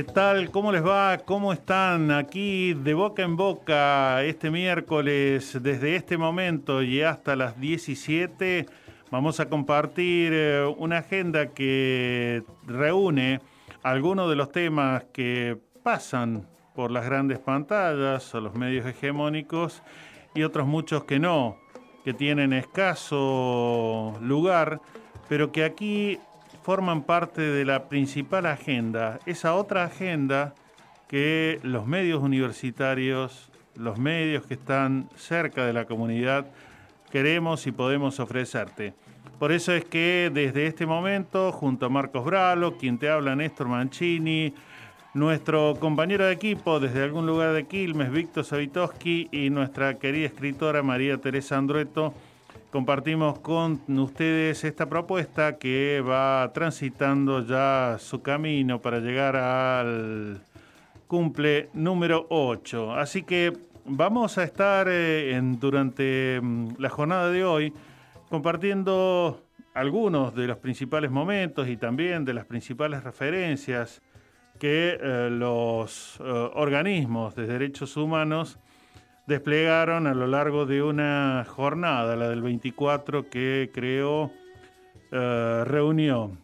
¿Qué tal? ¿Cómo les va? ¿Cómo están? Aquí de boca en boca este miércoles, desde este momento y hasta las 17, vamos a compartir eh, una agenda que reúne algunos de los temas que pasan por las grandes pantallas o los medios hegemónicos y otros muchos que no, que tienen escaso lugar, pero que aquí forman parte de la principal agenda, esa otra agenda que los medios universitarios, los medios que están cerca de la comunidad, queremos y podemos ofrecerte. Por eso es que desde este momento, junto a Marcos Bralo, quien te habla Néstor Mancini, nuestro compañero de equipo desde algún lugar de Quilmes, Víctor Savitoski, y nuestra querida escritora María Teresa Andrueto, compartimos con ustedes esta propuesta que va transitando ya su camino para llegar al cumple número 8. Así que vamos a estar eh, durante mm, la jornada de hoy compartiendo algunos de los principales momentos y también de las principales referencias que eh, los eh, organismos de derechos humanos desplegaron a lo largo de una jornada, la del 24, que creó, eh, reunió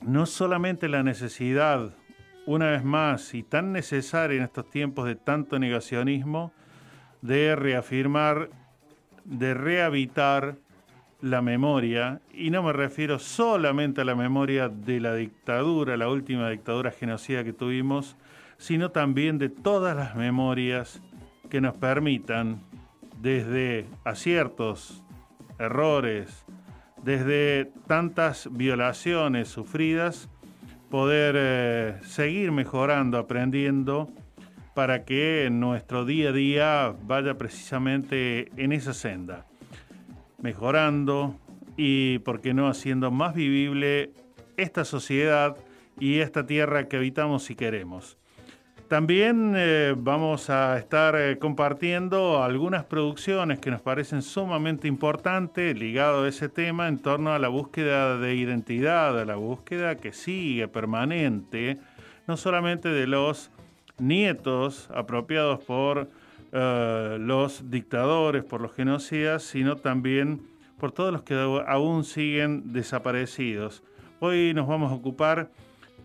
no solamente la necesidad, una vez más, y tan necesaria en estos tiempos de tanto negacionismo, de reafirmar, de rehabitar la memoria, y no me refiero solamente a la memoria de la dictadura, la última dictadura genocida que tuvimos, sino también de todas las memorias que nos permitan, desde aciertos, errores, desde tantas violaciones sufridas, poder eh, seguir mejorando, aprendiendo, para que nuestro día a día vaya precisamente en esa senda, mejorando y, por qué no, haciendo más vivible esta sociedad y esta tierra que habitamos y queremos. También eh, vamos a estar eh, compartiendo algunas producciones que nos parecen sumamente importantes ligado a ese tema en torno a la búsqueda de identidad, a la búsqueda que sigue permanente, no solamente de los nietos apropiados por eh, los dictadores, por los genocidas, sino también por todos los que aún siguen desaparecidos. Hoy nos vamos a ocupar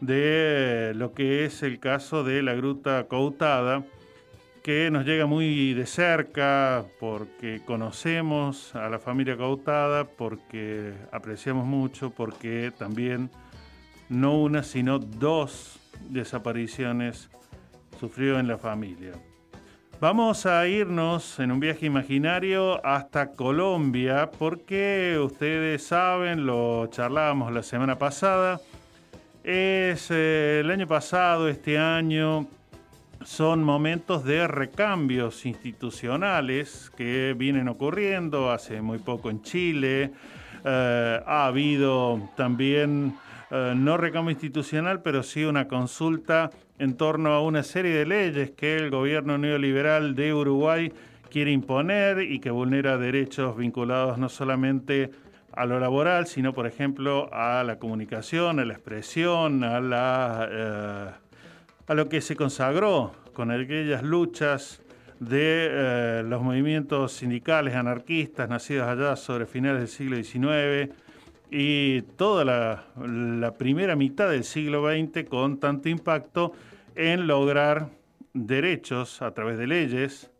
de lo que es el caso de la gruta Coutada, que nos llega muy de cerca porque conocemos a la familia Coutada, porque apreciamos mucho, porque también no una, sino dos desapariciones sufrió en la familia. Vamos a irnos en un viaje imaginario hasta Colombia porque ustedes saben, lo charlábamos la semana pasada, es eh, el año pasado, este año, son momentos de recambios institucionales que vienen ocurriendo hace muy poco en Chile. Eh, ha habido también, eh, no recambio institucional, pero sí una consulta en torno a una serie de leyes que el gobierno neoliberal de Uruguay quiere imponer y que vulnera derechos vinculados no solamente a lo laboral, sino por ejemplo a la comunicación, a la expresión, a, eh, lo que se consagró con aquellas luchas de eh, los movimientos sindicales anarquistas nacidos allá sobre finales del siglo XIX y toda la, la primera mitad del siglo XX con tanto impacto en lograr derechos a través de leyes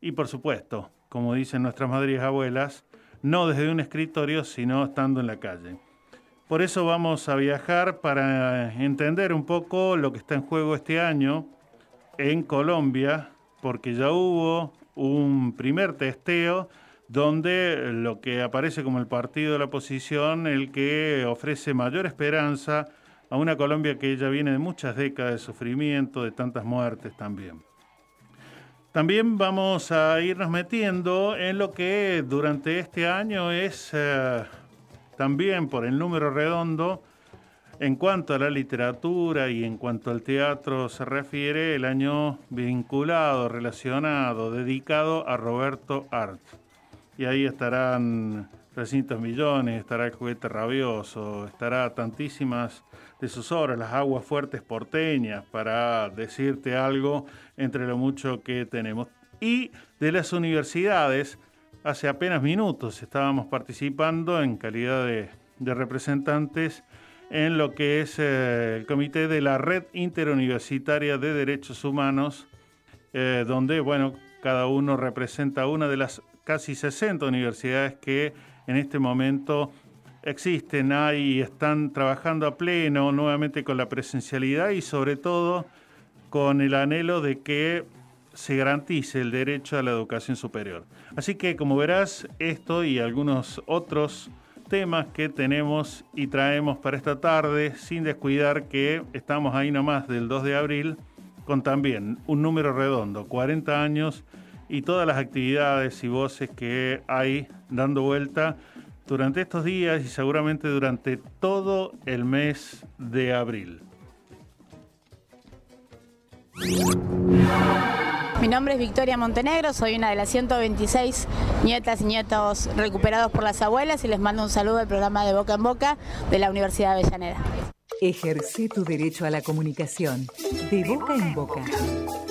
y por supuesto, como dicen nuestras madres y abuelas, no desde un escritorio, sino estando en la calle. Por eso vamos a viajar para entender un poco lo que está en juego este año en Colombia, porque ya hubo un primer testeo donde lo que aparece como el partido de la oposición, el que ofrece mayor esperanza a una Colombia que ya viene de muchas décadas de sufrimiento, de tantas muertes también. También vamos a irnos metiendo en lo que durante este año es eh, también por el número redondo, en cuanto a la literatura y en cuanto al teatro se refiere, el año vinculado, relacionado, dedicado a Roberto Art y ahí estarán 300 millones, estará el juguete rabioso, estará tantísimas de sus obras, las aguas fuertes porteñas, para decirte algo entre lo mucho que tenemos. Y de las universidades, hace apenas minutos estábamos participando en calidad de, representantes en lo que es eh, el comité de la Red Interuniversitaria de Derechos Humanos, eh, donde, bueno, cada uno representa una de las casi 60 universidades que en este momento existen, hay están trabajando a pleno nuevamente con la presencialidad y sobre todo con el anhelo de que se garantice el derecho a la educación superior. Así que como verás, esto y algunos otros temas que tenemos y traemos para esta tarde, sin descuidar que estamos ahí nomás del 2 de abril, con también un número redondo, 40 años y todas las actividades y voces que hay dando vuelta durante estos días y seguramente durante todo el mes de abril. Mi nombre es Victoria Montenegro, soy una de las 126 nietas y nietos recuperados por las abuelas y les mando un saludo al programa de Boca en Boca de la Universidad de Avellaneda. Ejerce tu derecho a la comunicación de boca en boca.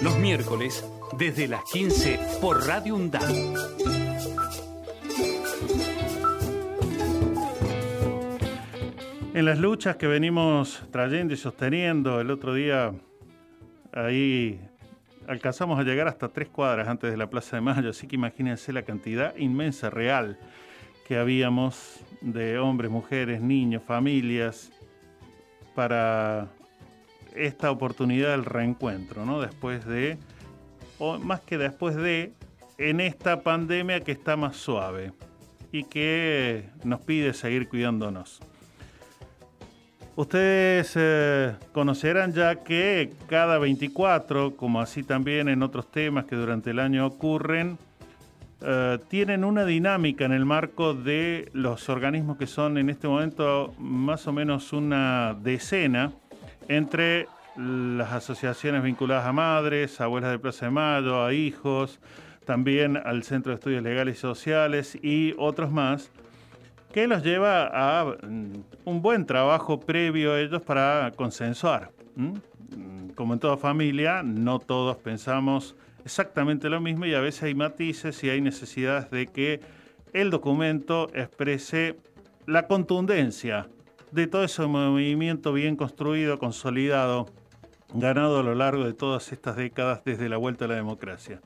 Los miércoles desde las 15 por Radio UNDAP. En las luchas que venimos trayendo y sosteniendo, el otro día ahí alcanzamos a llegar hasta tres cuadras antes de la Plaza de Mayo, así que imagínense la cantidad inmensa, real, que habíamos de hombres, mujeres, niños, familias, para esta oportunidad del reencuentro, ¿no? Después de o más que después de, en esta pandemia que está más suave y que nos pide seguir cuidándonos. Ustedes eh, conocerán ya que cada 24, como así también en otros temas que durante el año ocurren, eh, tienen una dinámica en el marco de los organismos que son en este momento más o menos una decena entre las asociaciones vinculadas a madres, abuelas de Plaza de Mayo, a hijos, también al Centro de Estudios Legales y Sociales y otros más, que los lleva a mm, un buen trabajo previo a ellos para consensuar. Como en toda familia, no todos pensamos exactamente lo mismo y a veces hay matices y hay necesidades de que el documento exprese la contundencia de todo ese movimiento bien construido, consolidado ganado a lo largo de todas estas décadas desde la vuelta a la democracia.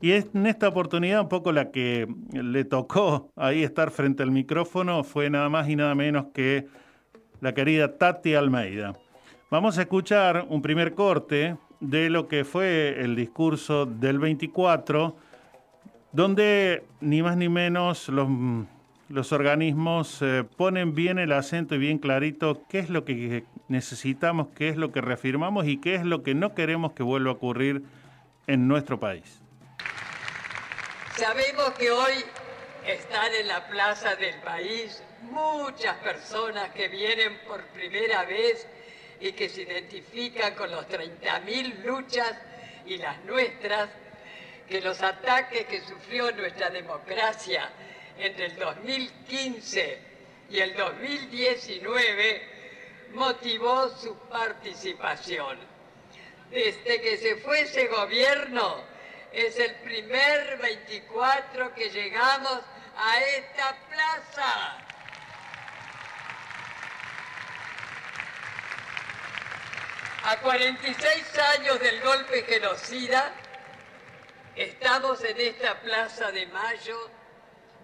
Y en esta oportunidad un poco la que le tocó ahí estar frente al micrófono fue nada más y nada menos que la querida Tati Almeida. Vamos a escuchar un primer corte de lo que fue el discurso del 24, donde ni más ni menos los organismos eh, ponen bien el acento y bien clarito qué es lo que necesitamos, qué es lo que reafirmamos y qué es lo que no queremos que vuelva a ocurrir en nuestro país. Sabemos que hoy están en la plaza del país muchas personas que vienen por primera vez y que se identifican con los 30.000 luchas y las nuestras, que los ataques que sufrió nuestra democracia entre el 2015 y el 2019 motivó su participación. Desde que se fue ese gobierno, es el primer 24 que llegamos a esta plaza. A 46 años del golpe genocida, estamos en esta plaza de Mayo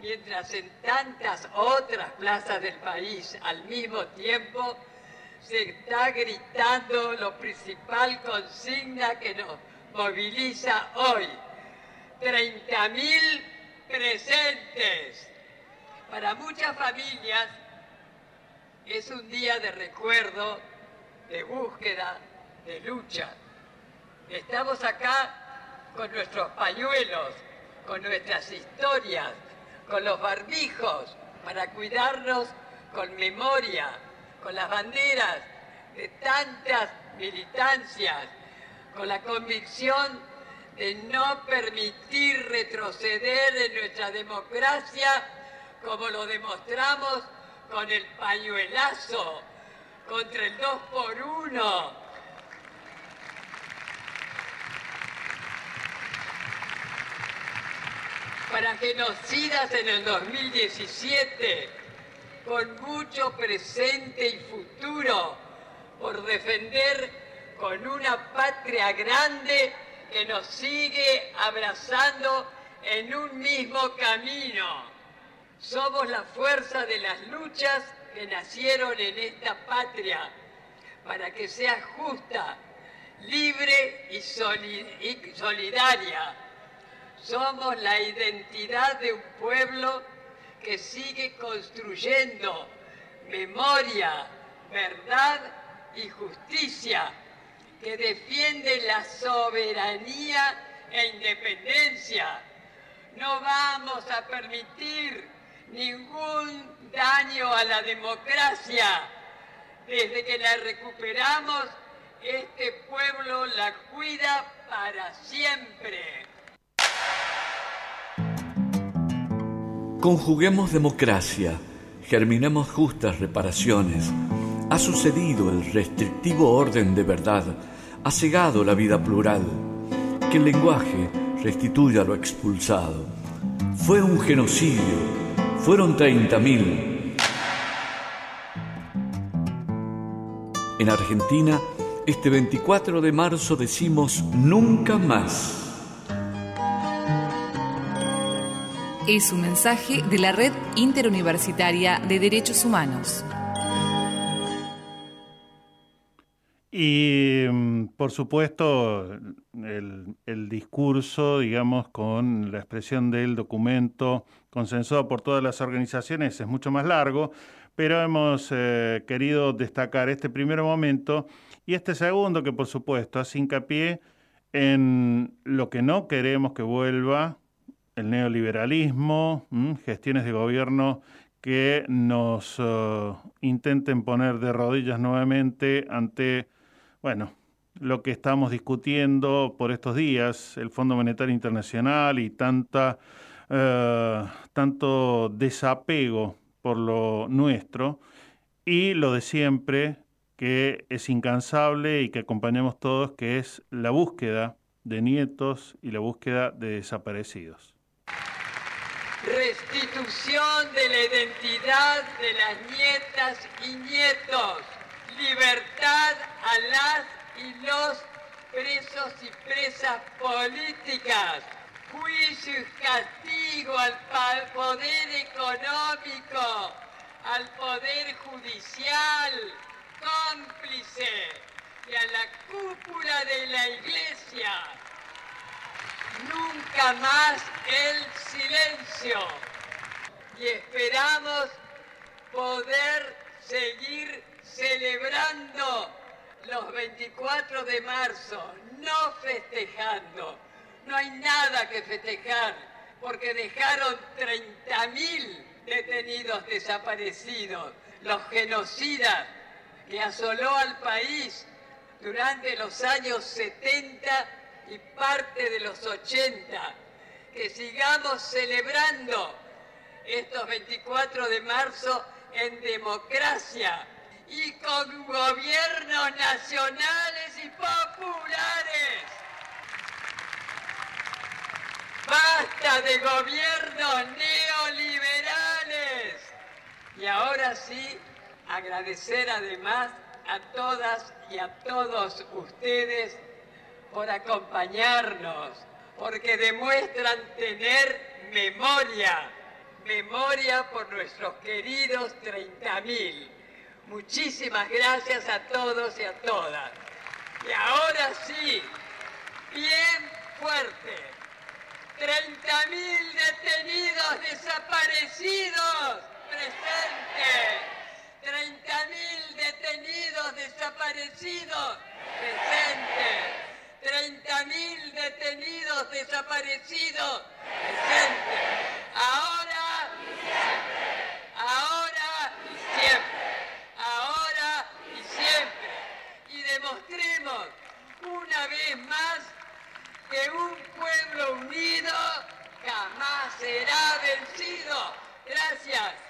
mientras en tantas otras plazas del país al mismo tiempo se está gritando lo principal consigna que nos moviliza hoy. 30.000 presentes. Para muchas familias es un día de recuerdo, de búsqueda, de lucha. Estamos acá con nuestros pañuelos, con nuestras historias, con los barbijos, para cuidarnos con memoria, con las banderas de tantas militancias, con la convicción de no permitir retroceder en nuestra democracia como lo demostramos con el pañuelazo contra el 2 por 1 para genocidas en el 2017, con mucho presente y futuro, por defender con una patria grande que nos sigue abrazando en un mismo camino. Somos la fuerza de las luchas que nacieron en esta patria para que sea justa, libre y, solidaria. Somos la identidad de un pueblo que sigue construyendo memoria, verdad y justicia, que defiende la soberanía e independencia. No vamos a permitir ningún daño a la democracia. Desde que la recuperamos, este pueblo la cuida para siempre. Conjuguemos democracia, germinemos justas reparaciones. Ha sucedido el restrictivo orden de verdad, ha cegado la vida plural. Que el lenguaje restituya lo expulsado. Fue un genocidio fueron 30.000. En Argentina, este 24 de marzo decimos nunca más. Es un mensaje de la Red Interuniversitaria de Derechos Humanos. Y mm, por supuesto, el, discurso, digamos, con la expresión del documento consensuado por todas las organizaciones es mucho más largo, pero hemos eh, querido destacar este primer momento y este segundo que por supuesto hace hincapié en lo que no queremos que vuelva, el neoliberalismo, gestiones de gobierno que nos eh, intenten poner de rodillas nuevamente ante bueno, lo que estamos discutiendo por estos días, el Fondo Monetario Internacional y tanta, eh, tanto desapego por lo nuestro y lo de siempre que es incansable y que acompañamos todos, que es la búsqueda de nietos y la búsqueda de desaparecidos. Restitución de la identidad de las nietas y nietos libertad a las y los presos y presas políticas, juicio y castigo al poder económico, al poder judicial, cómplice y a la cúpula de la iglesia. Nunca más el silencio. Y esperamos poder seguir celebrando los 24 de marzo, no festejando. No hay nada que festejar porque dejaron 30.000 detenidos desaparecidos, los genocidas que asoló al país durante los años 70 y parte de los 80. Que sigamos celebrando estos 24 de marzo en democracia y con gobiernos nacionales y populares. Basta de gobiernos neoliberales. Y ahora sí, agradecer además a todas y a todos ustedes por acompañarnos, porque demuestran tener memoria, memoria por nuestros queridos 30.000 Muchísimas gracias a todos y a todas. Y ahora sí, bien fuerte. 30.000 detenidos desaparecidos. Presente. 30.000 detenidos desaparecidos. Presente. 30.000 detenidos desaparecidos. Presente. Ahora y siempre. Ahora y siempre. Ahora y siempre. Y demostremos una vez más que un pueblo unido jamás será vencido. Gracias.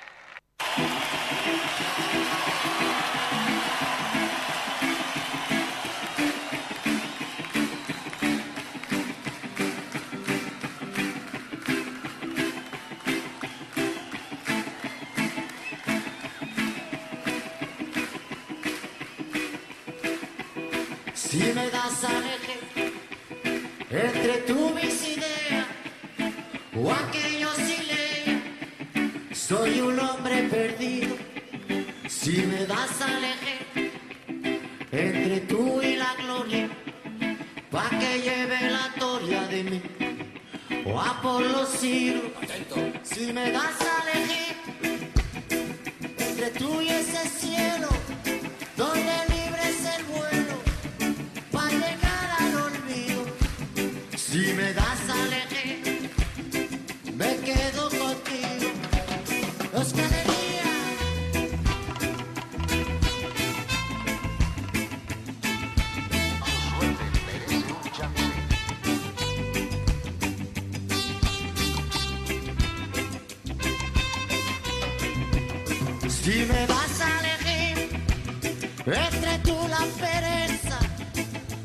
Entre tú mis ideas o aquellos sin ley, soy un hombre perdido. Si me das a elegir entre tú y la gloria, pa' que lleve la gloria de mí, o a por los Ciro. Si me das a elegir entre tú y ese cielo,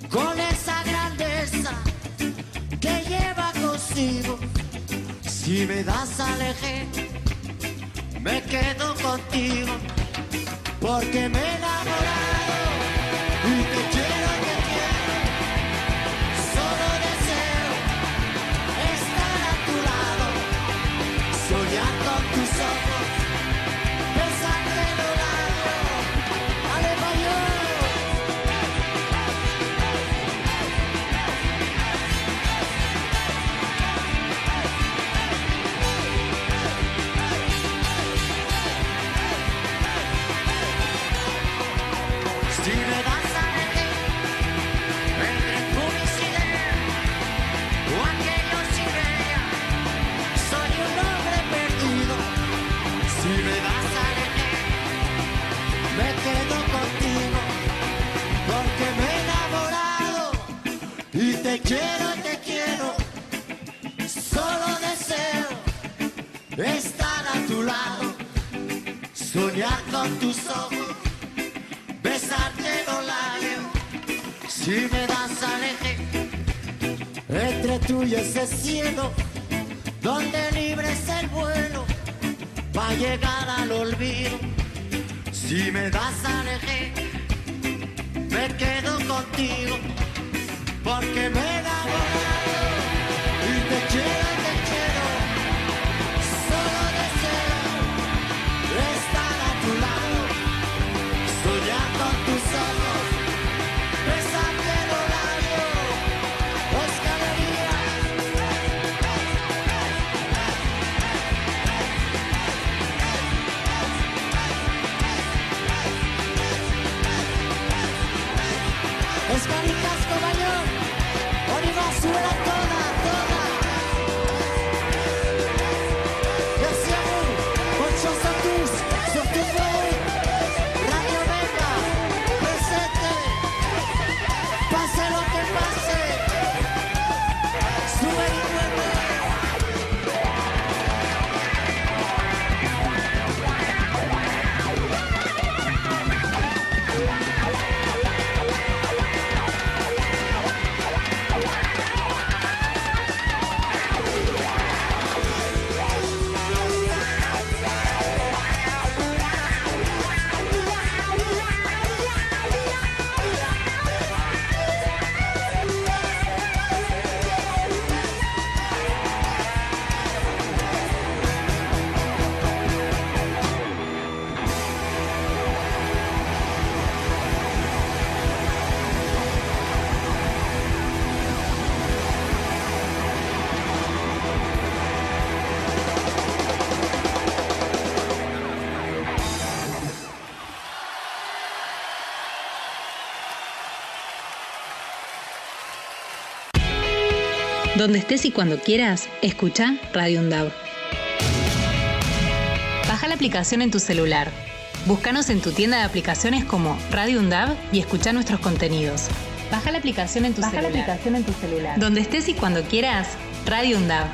con esa grandeza que lleva consigo, si me das a porque me he Donde estés y cuando quieras, escucha Radio Undab. Baja la aplicación en tu celular. Búscanos en tu tienda de aplicaciones como Radio Undab y escucha nuestros contenidos. Baja la aplicación en tu Baja la celular. aplicación en tu celular. Donde estés y cuando quieras, Radio Undab.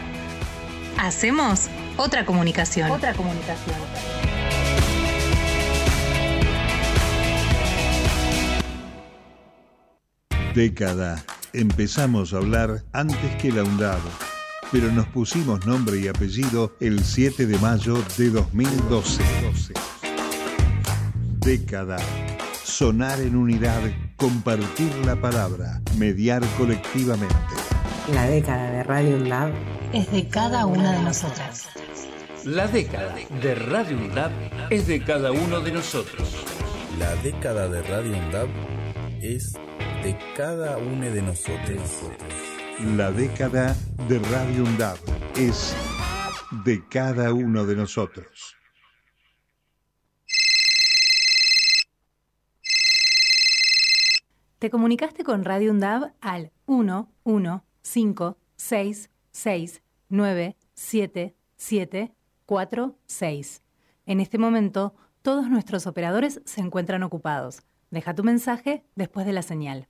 Hacemos otra comunicación. Otra comunicación. Década. Empezamos a hablar antes que la UNDAB, pero nos pusimos nombre y apellido el 7 de mayo de 2012. Década. Sonar en unidad, compartir la palabra, mediar colectivamente. La década de Radio UNDAB Es de cada una de nosotras. La década de Radio UNDAB es de cada uno de nosotros. La década de Radio UNDAB es de cada uno de nosotros. La década de Radio UNDAB es de cada uno de nosotros. Te comunicaste con Radio UNDAB al 1 1 5 6 6 9 7 7 4 6. En este momento, todos nuestros operadores se encuentran ocupados. Deja tu mensaje después de la señal.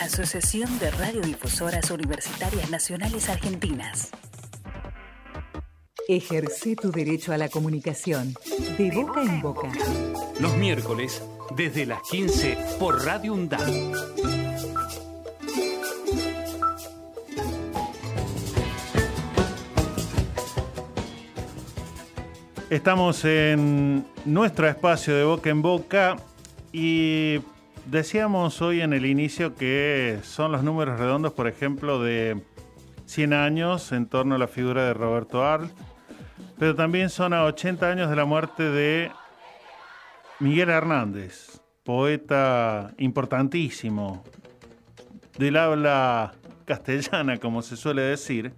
Asociación de Radiodifusoras Universitarias Nacionales Argentinas. Ejerce tu derecho a la comunicación, de boca en boca. Los miércoles, desde las 15, por Radio UNDAB. Estamos en nuestro espacio de boca en boca y decíamos hoy en el inicio que son los números redondos, por ejemplo, de 100 años en torno a la figura de Roberto Arlt, pero también son a 80 años de la muerte de Miguel Hernández, poeta importantísimo del habla castellana, como se suele decir,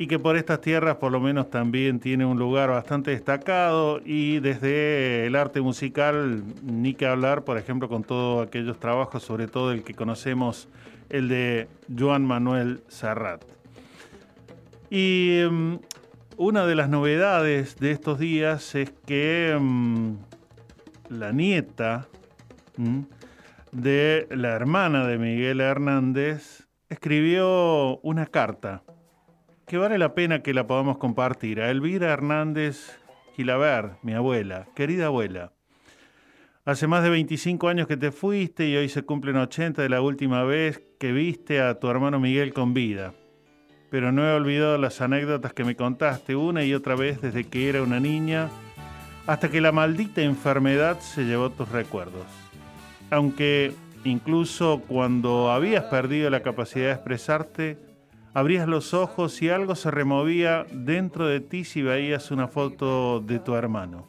y que por estas tierras por lo menos también tiene un lugar bastante destacado y desde el arte musical ni que hablar, por ejemplo, con todos aquellos trabajos, sobre todo el que conocemos, el de Joan Manuel Serrat. Y um, una de las novedades de estos días es que um, la nieta de la hermana de Miguel Hernández escribió una carta que vale la pena que la podamos compartir. A Elvira Hernández Gilaber, mi abuela, querida abuela. Hace más de 25 años que te fuiste y hoy se cumplen 80 de la última vez que viste a tu hermano Miguel con vida. Pero no he olvidado las anécdotas que me contaste una y otra vez desde que era una niña hasta que la maldita enfermedad se llevó tus recuerdos. Aunque incluso cuando habías perdido la capacidad de expresarte, abrías los ojos y algo se removía dentro de ti si veías una foto de tu hermano.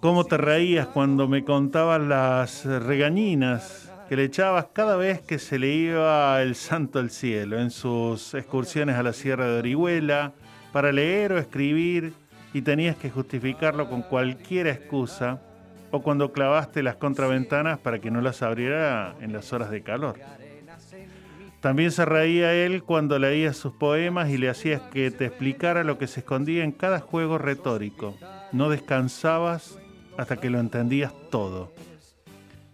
Cómo te reías cuando me contabas las regañinas que le echabas cada vez que se le iba el santo al cielo en sus excursiones a la Sierra de Orihuela para leer o escribir y tenías que justificarlo con cualquier excusa o cuando clavaste las contraventanas para que no las abriera en las horas de calor. También se reía él cuando leías sus poemas y le hacías que te explicara lo que se escondía en cada juego retórico. No descansabas hasta que lo entendías todo.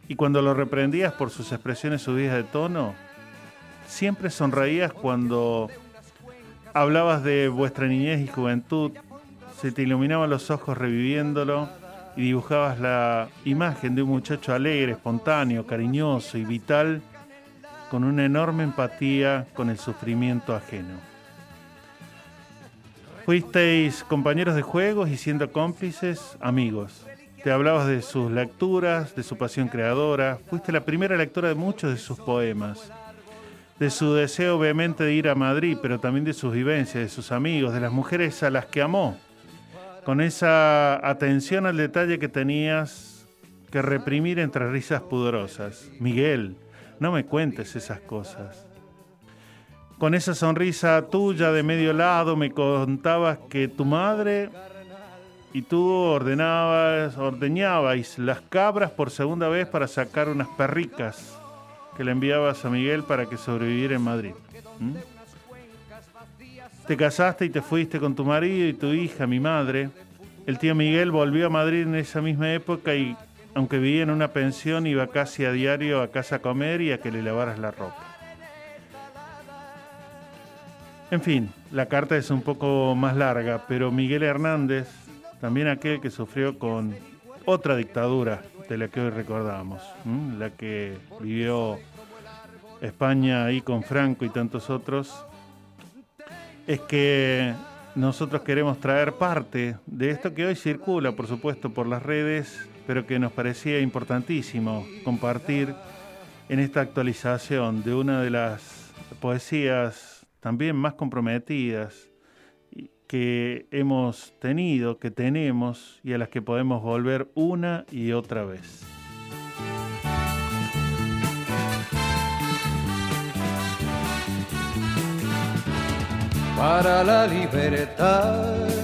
Y cuando lo reprendías por sus expresiones subidas de tono, siempre sonreías cuando hablabas de vuestra niñez y juventud, se te iluminaban los ojos reviviéndolo y dibujabas la imagen de un muchacho alegre, espontáneo, cariñoso y vital, con una enorme empatía con el sufrimiento ajeno. Fuisteis compañeros de juegos y siendo cómplices, amigos. Te hablabas de sus lecturas, de su pasión creadora. Fuiste la primera lectora de muchos de sus poemas. De su deseo obviamente de ir a Madrid, pero también de sus vivencias, de sus amigos, de las mujeres a las que amó. Con esa atención al detalle que tenías que reprimir entre risas pudorosas. Miguel, no me cuentes esas cosas. Con esa sonrisa tuya de medio lado me contabas que tu madre y tú ordenabas, ordeñabais las cabras por segunda vez para sacar unas perricas que le enviabas a Miguel para que sobreviviera en Madrid. Te casaste y te fuiste con tu marido y tu hija, mi madre. El tío Miguel volvió a Madrid en esa misma época y, aunque vivía en una pensión, iba casi a diario a casa a comer y a que le lavaras la ropa. En fin, la carta es un poco más larga, pero Miguel Hernández también aquel que sufrió con otra dictadura de la que hoy recordamos, la que vivió España ahí con Franco y tantos otros, es que nosotros queremos traer parte de esto que hoy circula, por supuesto, por las redes, pero que nos parecía importantísimo compartir en esta actualización de una de las poesías también más comprometidas que hemos tenido, que tenemos y a las que podemos volver una y otra vez. Para la libertad,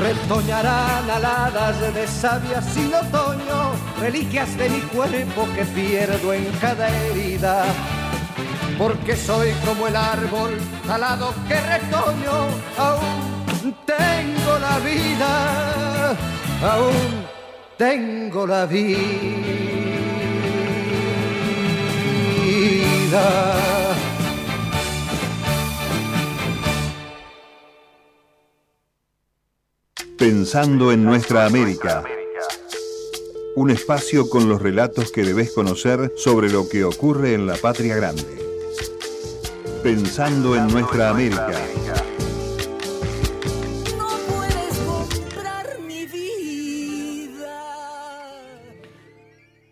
Retoñarán aladas de savia sin otoño, reliquias de mi cuerpo que pierdo en cada herida. Porque soy como el árbol talado que retoño, aún tengo la vida, aún tengo la vida. Pensando en nuestra América. Un espacio con los relatos que debes conocer sobre lo que ocurre en la patria grande. Pensando en nuestra América.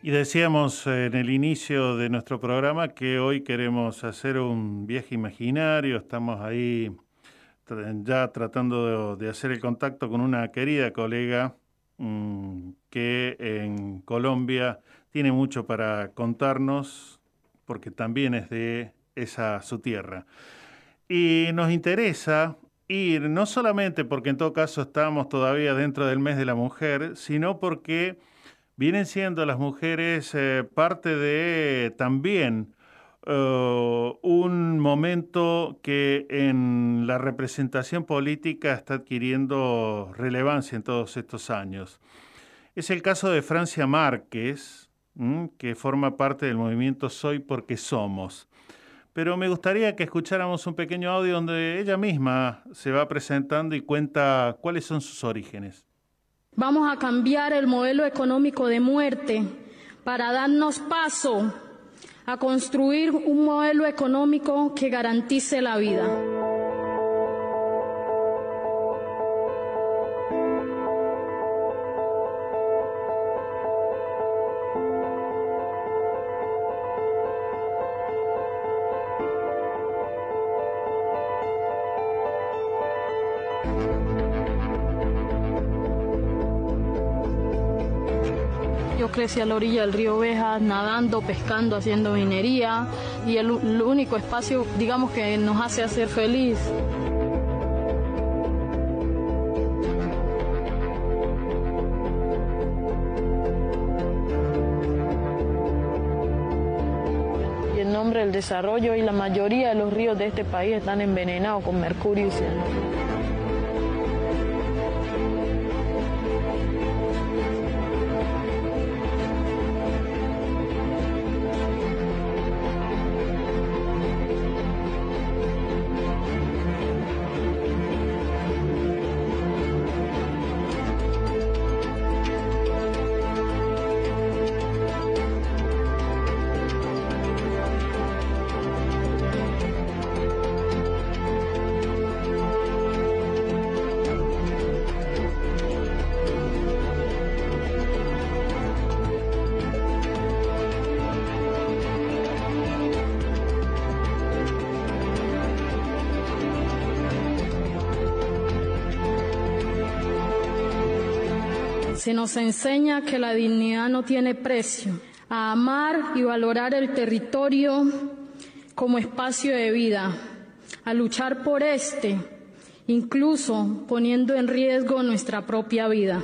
Y decíamos en el inicio de nuestro programa que hoy queremos hacer un viaje imaginario, estamos ahí ya tratando de, hacer el contacto con una querida colega mm, que en Colombia tiene mucho para contarnos, porque también es de esa su tierra. Y nos interesa ir, no solamente porque en todo caso estamos todavía dentro del mes de la mujer, sino porque vienen siendo las mujeres eh, parte de también eh, un momento que en la representación política está adquiriendo relevancia en todos estos años. Es el caso de Francia Márquez, que forma parte del movimiento Soy porque Somos. Pero me gustaría que escucháramos un pequeño audio donde ella misma se va presentando y cuenta cuáles son sus orígenes. Vamos a cambiar el modelo económico de muerte para darnos paso a construir un modelo económico que garantice la vida. Crecí a la orilla del río Ovejas, nadando, pescando, haciendo minería y el, el único espacio, digamos, que nos hace hacer feliz. Nombre del desarrollo y la mayoría de los ríos de este país están envenenados con mercurio y cianuro. Nos enseña que la dignidad no tiene precio, a amar y valorar el territorio como espacio de vida, a luchar por este, incluso poniendo en riesgo nuestra propia vida.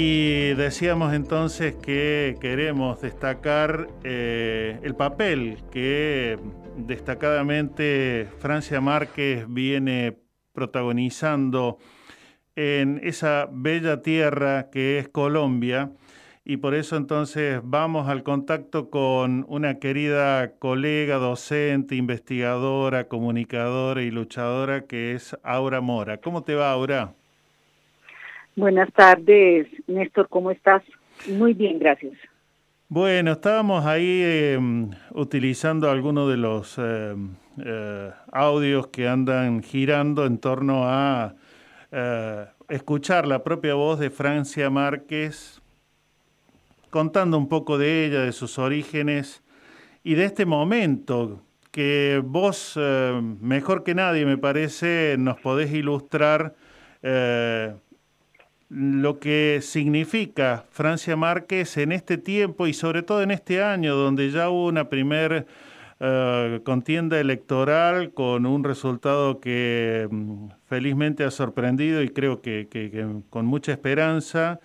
Y decíamos entonces que queremos destacar eh, el papel que destacadamente Francia Márquez viene protagonizando en esa bella tierra que es Colombia. Y por eso entonces vamos al contacto con una querida colega, docente, investigadora, comunicadora y luchadora que es Aura Mora. ¿Cómo te va, Aura? Buenas tardes, Néstor, ¿cómo estás? Muy bien, gracias. Bueno, estábamos ahí em, utilizando algunos de los em, eh, audios que andan girando en torno a eh, escuchar la propia voz de Francia Márquez, contando un poco de ella, de sus orígenes y de este momento que vos, eh, mejor que nadie me parece, nos podés ilustrar lo que significa Francia Márquez en este tiempo y sobre todo en este año donde ya hubo una primer eh, contienda electoral con un resultado que mm, felizmente ha sorprendido y creo que, con mucha esperanza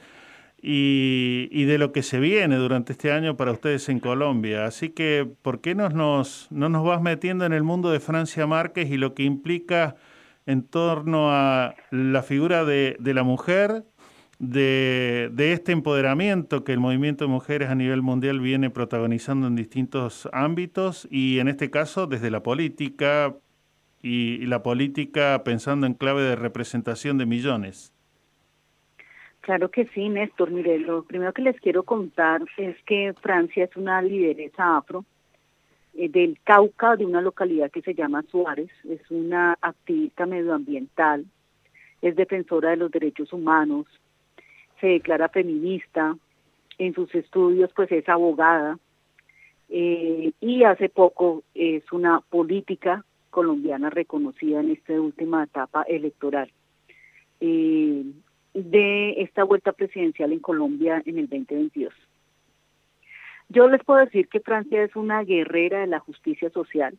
y, de lo que se viene durante este año para ustedes en Colombia. Así que, ¿por qué no nos, no nos vas metiendo en el mundo de Francia Márquez y lo que implica en torno a la figura de la mujer, de, este empoderamiento que el movimiento de mujeres a nivel mundial viene protagonizando en distintos ámbitos y en este caso desde la política y, la política pensando en clave de representación de millones. Claro que sí, Néstor. Mire, lo primero que les quiero contar es que Francia es una lideresa afro eh, del Cauca, de una localidad que se llama Suárez. Es una activista medioambiental, es defensora de los derechos humanos, se declara feminista, en sus estudios pues es abogada eh, y hace poco es una política colombiana reconocida en esta última etapa electoral eh, de esta vuelta presidencial en Colombia en el 2022. Yo les puedo decir que Francia es una guerrera de la justicia social.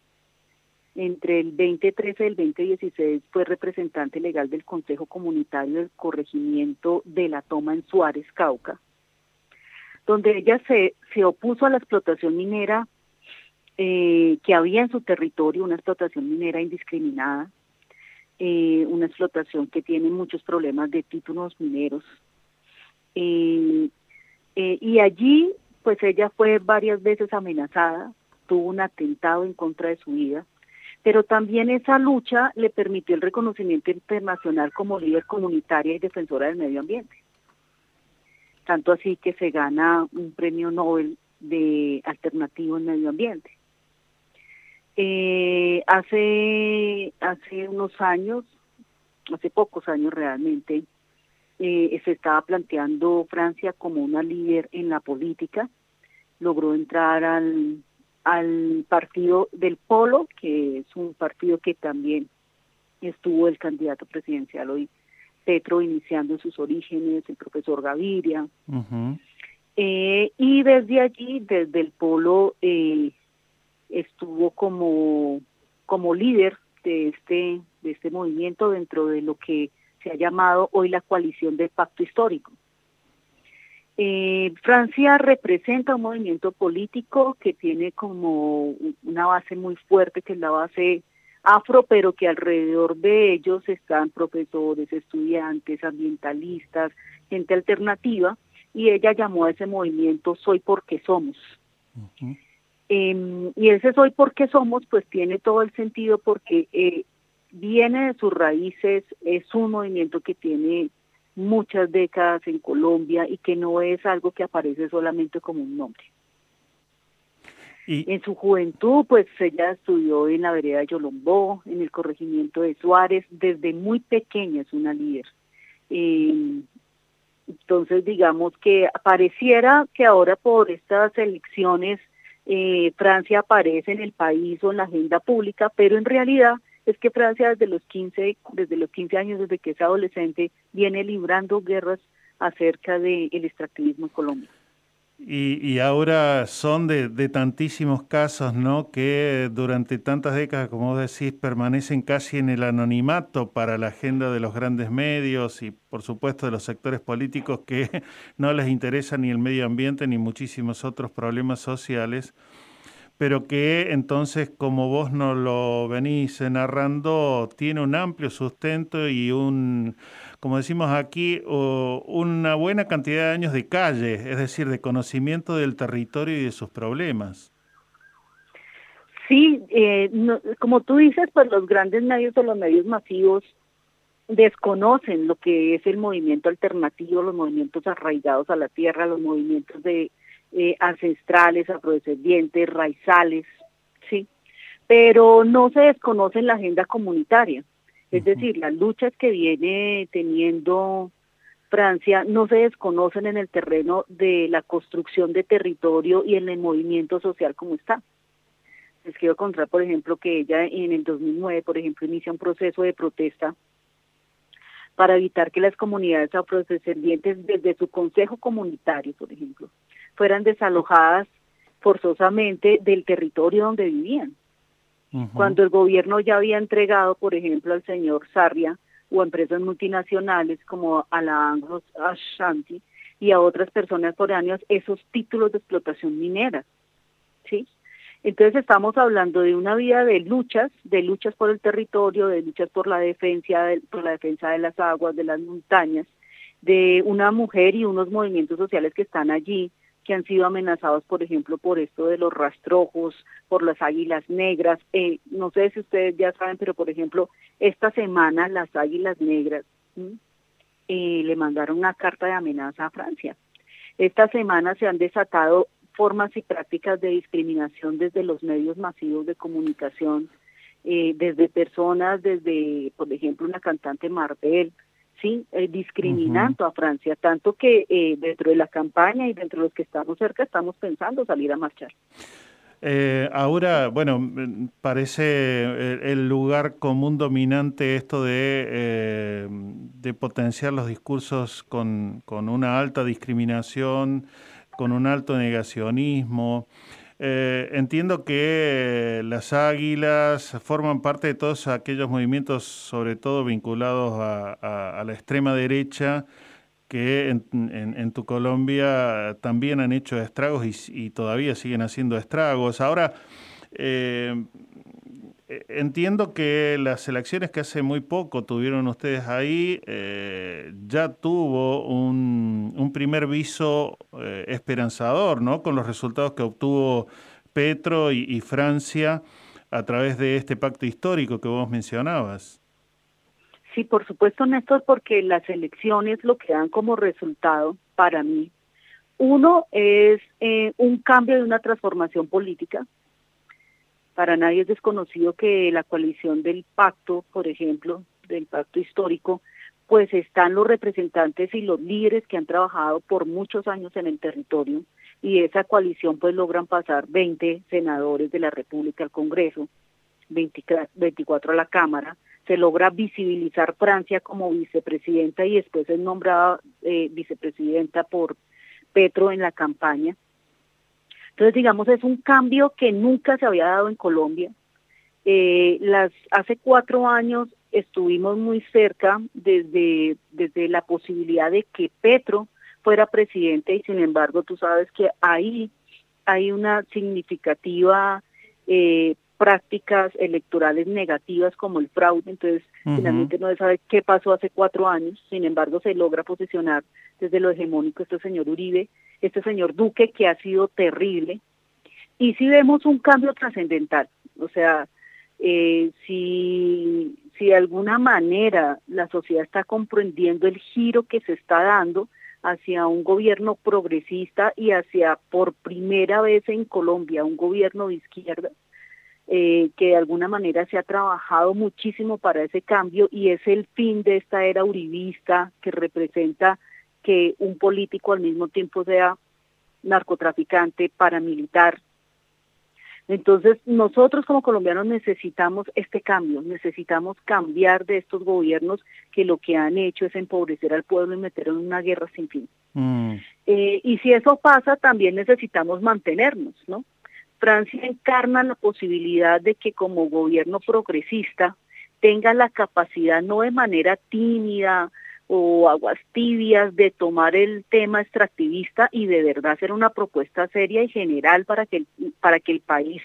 Entre el 2013 y el 2016 fue representante legal del Consejo Comunitario del Corregimiento de la Toma en Suárez, Cauca, donde ella se, se opuso a la explotación minera eh, que había en su territorio, una explotación minera indiscriminada, eh, una explotación que tiene muchos problemas de títulos mineros. Eh, y allí, pues ella fue varias veces amenazada, tuvo un atentado en contra de su vida, pero también esa lucha le permitió el reconocimiento internacional como líder comunitaria y defensora del medio ambiente tanto así que se gana un premio Nobel de alternativo en medio ambiente. Eh, hace, hace unos años, hace pocos años realmente, eh, se estaba planteando Francia como una líder en la política, logró entrar al, al partido del Polo, que es un partido que también estuvo el candidato presidencial hoy Petro iniciando sus orígenes, el profesor Gaviria. Eh, y desde allí, desde el polo, eh, estuvo como, como líder de este, de este movimiento dentro de lo que se ha llamado hoy la coalición del pacto histórico. Eh, Francia representa un movimiento político que tiene como una base muy fuerte, que es la base afro, pero que alrededor de ellos están profesores, estudiantes, ambientalistas, gente alternativa, y ella llamó a ese movimiento Soy porque somos. Em, y ese Soy porque somos, pues tiene todo el sentido porque eh, viene de sus raíces, es un movimiento que tiene muchas décadas en Colombia y que no es algo que aparece solamente como un nombre. En su juventud, pues ella estudió en la vereda de Yolombó, en el corregimiento de Suárez, desde muy pequeña es una líder. Eh, entonces, digamos que pareciera que ahora por estas elecciones eh, Francia aparece en el país o en la agenda pública, pero en realidad es que Francia desde los 15, desde los 15 años, desde que es adolescente, viene librando guerras acerca del extractivismo en Colombia. Y, ahora son de, tantísimos casos, ¿no? Que durante tantas décadas, como vos decís, permanecen casi en el anonimato para la agenda de los grandes medios y, por supuesto, de los sectores políticos que no les interesa ni el medio ambiente ni muchísimos otros problemas sociales, pero que entonces, como vos nos lo venís narrando, tiene un amplio sustento y un como decimos aquí, una buena cantidad de años de calle, es decir, de conocimiento del territorio y de sus problemas. Sí, eh, como tú dices, pues los grandes medios o los medios masivos desconocen lo que es el movimiento alternativo, los movimientos arraigados a la tierra, los movimientos de eh, ancestrales, afrodescendientes, raizales, sí, pero no se desconoce la agenda comunitaria. Es decir, las luchas que viene teniendo Francia no se desconocen en el terreno de la construcción de territorio y en el movimiento social como está. Les quiero contar, por ejemplo, que ella en el 2009, por ejemplo, inicia un proceso de protesta para evitar que las comunidades afrodescendientes desde su consejo comunitario, por ejemplo, fueran desalojadas forzosamente del territorio donde vivían cuando el gobierno ya había entregado, por ejemplo, al señor Sarria o a empresas multinacionales como a la Anglo Ashanti y a otras personas foráneas esos títulos de explotación minera. ¿sí? Entonces estamos hablando de una vida de luchas, de luchas por el territorio, de luchas por la defensa, por la defensa de las aguas, de las montañas, de una mujer y unos movimientos sociales que están allí que han sido amenazados, por ejemplo, por esto de los rastrojos, por las águilas negras. Eh, no sé si ustedes ya saben, pero por ejemplo, esta semana las águilas negras eh, le mandaron una carta de amenaza a Francia. Esta semana se han desatado formas y prácticas de discriminación desde los medios masivos de comunicación, eh, desde personas, desde, por ejemplo, una cantante Marvel, ¿sí? Eh, discriminando a Francia, tanto que eh, dentro de la campaña y dentro de los que estamos cerca estamos pensando salir a marchar. Eh, ahora, bueno, parece el lugar común dominante esto de, de potenciar los discursos con, con, una alta discriminación, con un alto negacionismo. Eh, entiendo que las águilas forman parte de todos aquellos movimientos, sobre todo vinculados a, la extrema derecha, que en, tu Colombia también han hecho estragos y, todavía siguen haciendo estragos. Ahora, eh, entiendo que las elecciones que hace muy poco tuvieron ustedes ahí eh, ya tuvo un, un primer viso eh, esperanzador, ¿no? Con los resultados que obtuvo Petro y, Francia a través de este pacto histórico que vos mencionabas. Sí, por supuesto, Néstor, porque las elecciones lo que dan como resultado para mí, uno es eh, un cambio de una transformación política, para nadie es desconocido que la coalición del pacto, por ejemplo, del pacto histórico, pues están los representantes y los líderes que han trabajado por muchos años en el territorio y esa coalición pues logran pasar 20 senadores de la República al Congreso, 24 a la Cámara, se logra visibilizar Francia como vicepresidenta y después es nombrada eh, vicepresidenta por Petro en la campaña entonces, digamos, es un cambio que nunca se había dado en Colombia. Eh, las hace cuatro años estuvimos muy cerca desde, desde la posibilidad de que Petro fuera presidente y sin embargo tú sabes que ahí hay una significativa eh, prácticas electorales negativas como el fraude, entonces finalmente no se sabe qué pasó hace cuatro años, sin embargo se logra posicionar desde lo hegemónico este señor Uribe este señor Duque, que ha sido terrible. Y si vemos un cambio trascendental, o sea, eh, si, si de alguna manera la sociedad está comprendiendo el giro que se está dando hacia un gobierno progresista y hacia por primera vez en Colombia un gobierno de izquierda, eh, que de alguna manera se ha trabajado muchísimo para ese cambio y es el fin de esta era uribista que representa que un político al mismo tiempo sea narcotraficante, paramilitar. Entonces, nosotros como colombianos necesitamos este cambio, necesitamos cambiar de estos gobiernos que lo que han hecho es empobrecer al pueblo y meter en una guerra sin fin. Mm. Eh, y si eso pasa, también necesitamos mantenernos, ¿no? Francia encarna la posibilidad de que como gobierno progresista tenga la capacidad, no de manera tímida, o aguas tibias de tomar el tema extractivista y de verdad hacer una propuesta seria y general para que el, para que el país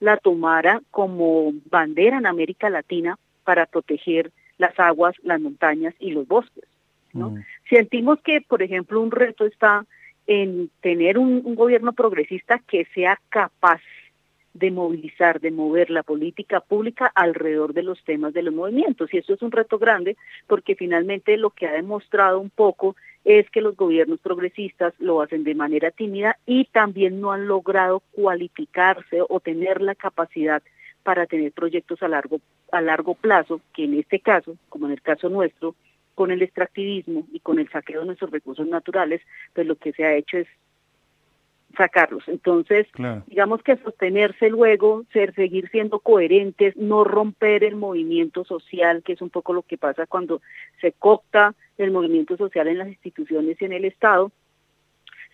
la tomara como bandera en América Latina para proteger las aguas, las montañas y los bosques. ¿no? Mm. Sentimos que, por ejemplo, un reto está en tener un gobierno progresista que sea capaz de movilizar, de mover la política pública alrededor de los temas de los movimientos. Y eso es un reto grande porque finalmente lo que ha demostrado un poco es que los gobiernos progresistas lo hacen de manera tímida y también no han logrado cualificarse o tener la capacidad para tener proyectos a largo, a largo plazo, que en este caso, como en el caso nuestro, con el extractivismo y con el saqueo de nuestros recursos naturales, pues lo que se ha hecho es sacarlos. Entonces, digamos que sostenerse luego, ser, seguir siendo coherentes, no romper el movimiento social, que es un poco lo que pasa cuando se copta el movimiento social en las instituciones y en el Estado,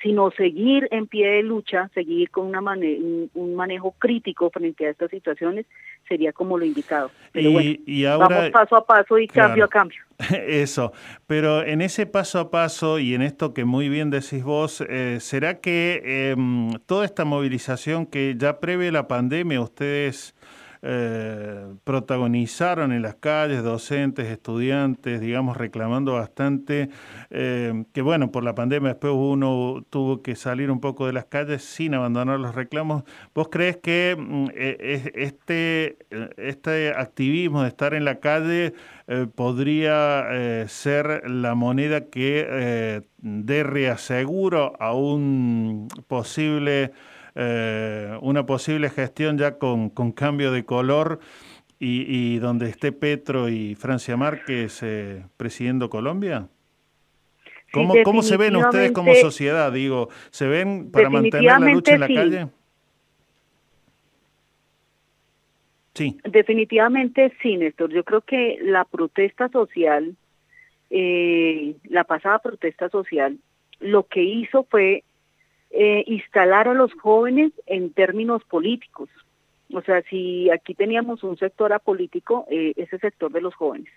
sino seguir en pie de lucha, seguir con una un manejo crítico frente a estas situaciones, sería como lo indicado. Pero bueno, vamos paso a paso y cambio a cambio. Eso, pero en ese paso a paso y en esto que muy bien decís vos, eh, ¿será que em, toda esta movilización que ya prevé la pandemia ustedes eh, protagonizaron en las calles docentes, estudiantes, digamos, reclamando bastante, eh, que bueno, por la pandemia después uno tuvo que salir un poco de las calles sin abandonar los reclamos. ¿Vos crees que mm, e, este, este activismo de estar en la calle eh, podría ser la moneda que dé reaseguro a un posible... Eh, una posible gestión ya con, cambio de color y, y donde esté Petro y Francia Márquez eh, presidiendo Colombia? ¿Cómo, ¿Cómo se ven ustedes como sociedad? Digo, ¿se ven para mantener la lucha en la calle? Sí. Definitivamente sí, Néstor. Yo creo que la protesta social, eh, la pasada protesta social, lo que hizo fue eh, instalar a los jóvenes en términos políticos. O sea, si aquí teníamos un sector apolítico, eh, ese sector de los jóvenes.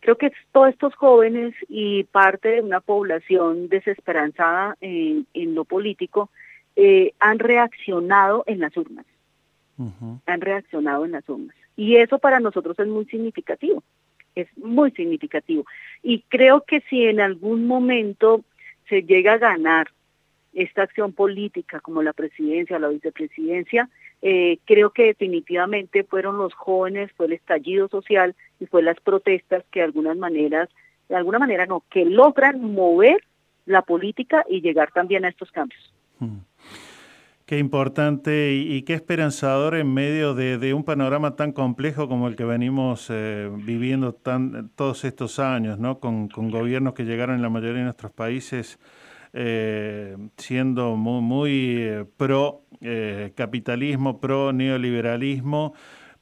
Creo que todos estos jóvenes y parte de una población desesperanzada en, en lo político eh, han reaccionado en las urnas han reaccionado en las urnas. Y eso para nosotros es muy significativo, es muy significativo. Y creo que si en algún momento se llega a ganar esta acción política como la presidencia la vicepresidencia, eh, creo que definitivamente fueron los jóvenes, fue el estallido social y fue las protestas que de algunas maneras, de alguna manera no, que logran mover la política y llegar también a estos cambios. Qué importante y, y qué esperanzador en medio de, de un panorama tan complejo como el que venimos eh, viviendo tan, todos estos años, ¿no? Con, con gobiernos que llegaron en la mayoría de nuestros países eh, siendo muy, eh, pro eh, capitalismo, pro neoliberalismo,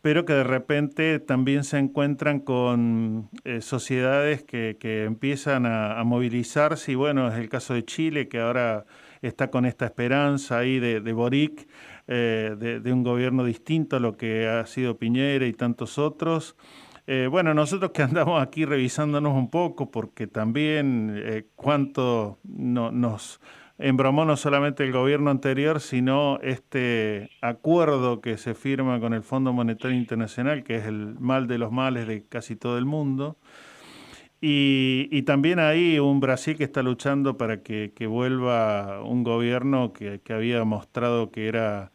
pero que de repente también se encuentran con sociedades que, que empiezan a, a movilizarse y bueno, es el caso de Chile que ahora está con esta esperanza ahí de, de Boric, de, de un gobierno distinto a lo que ha sido Piñera y tantos otros. Eh, bueno, nosotros que andamos aquí revisándonos un poco, porque también eh, cuánto no- nos embromó no solamente el gobierno anterior, sino este acuerdo que se firma con el Fondo Monetario Internacional, que es el mal de los males de casi todo el mundo. Y, también hay un Brasil que está luchando para que, vuelva un gobierno que había mostrado que era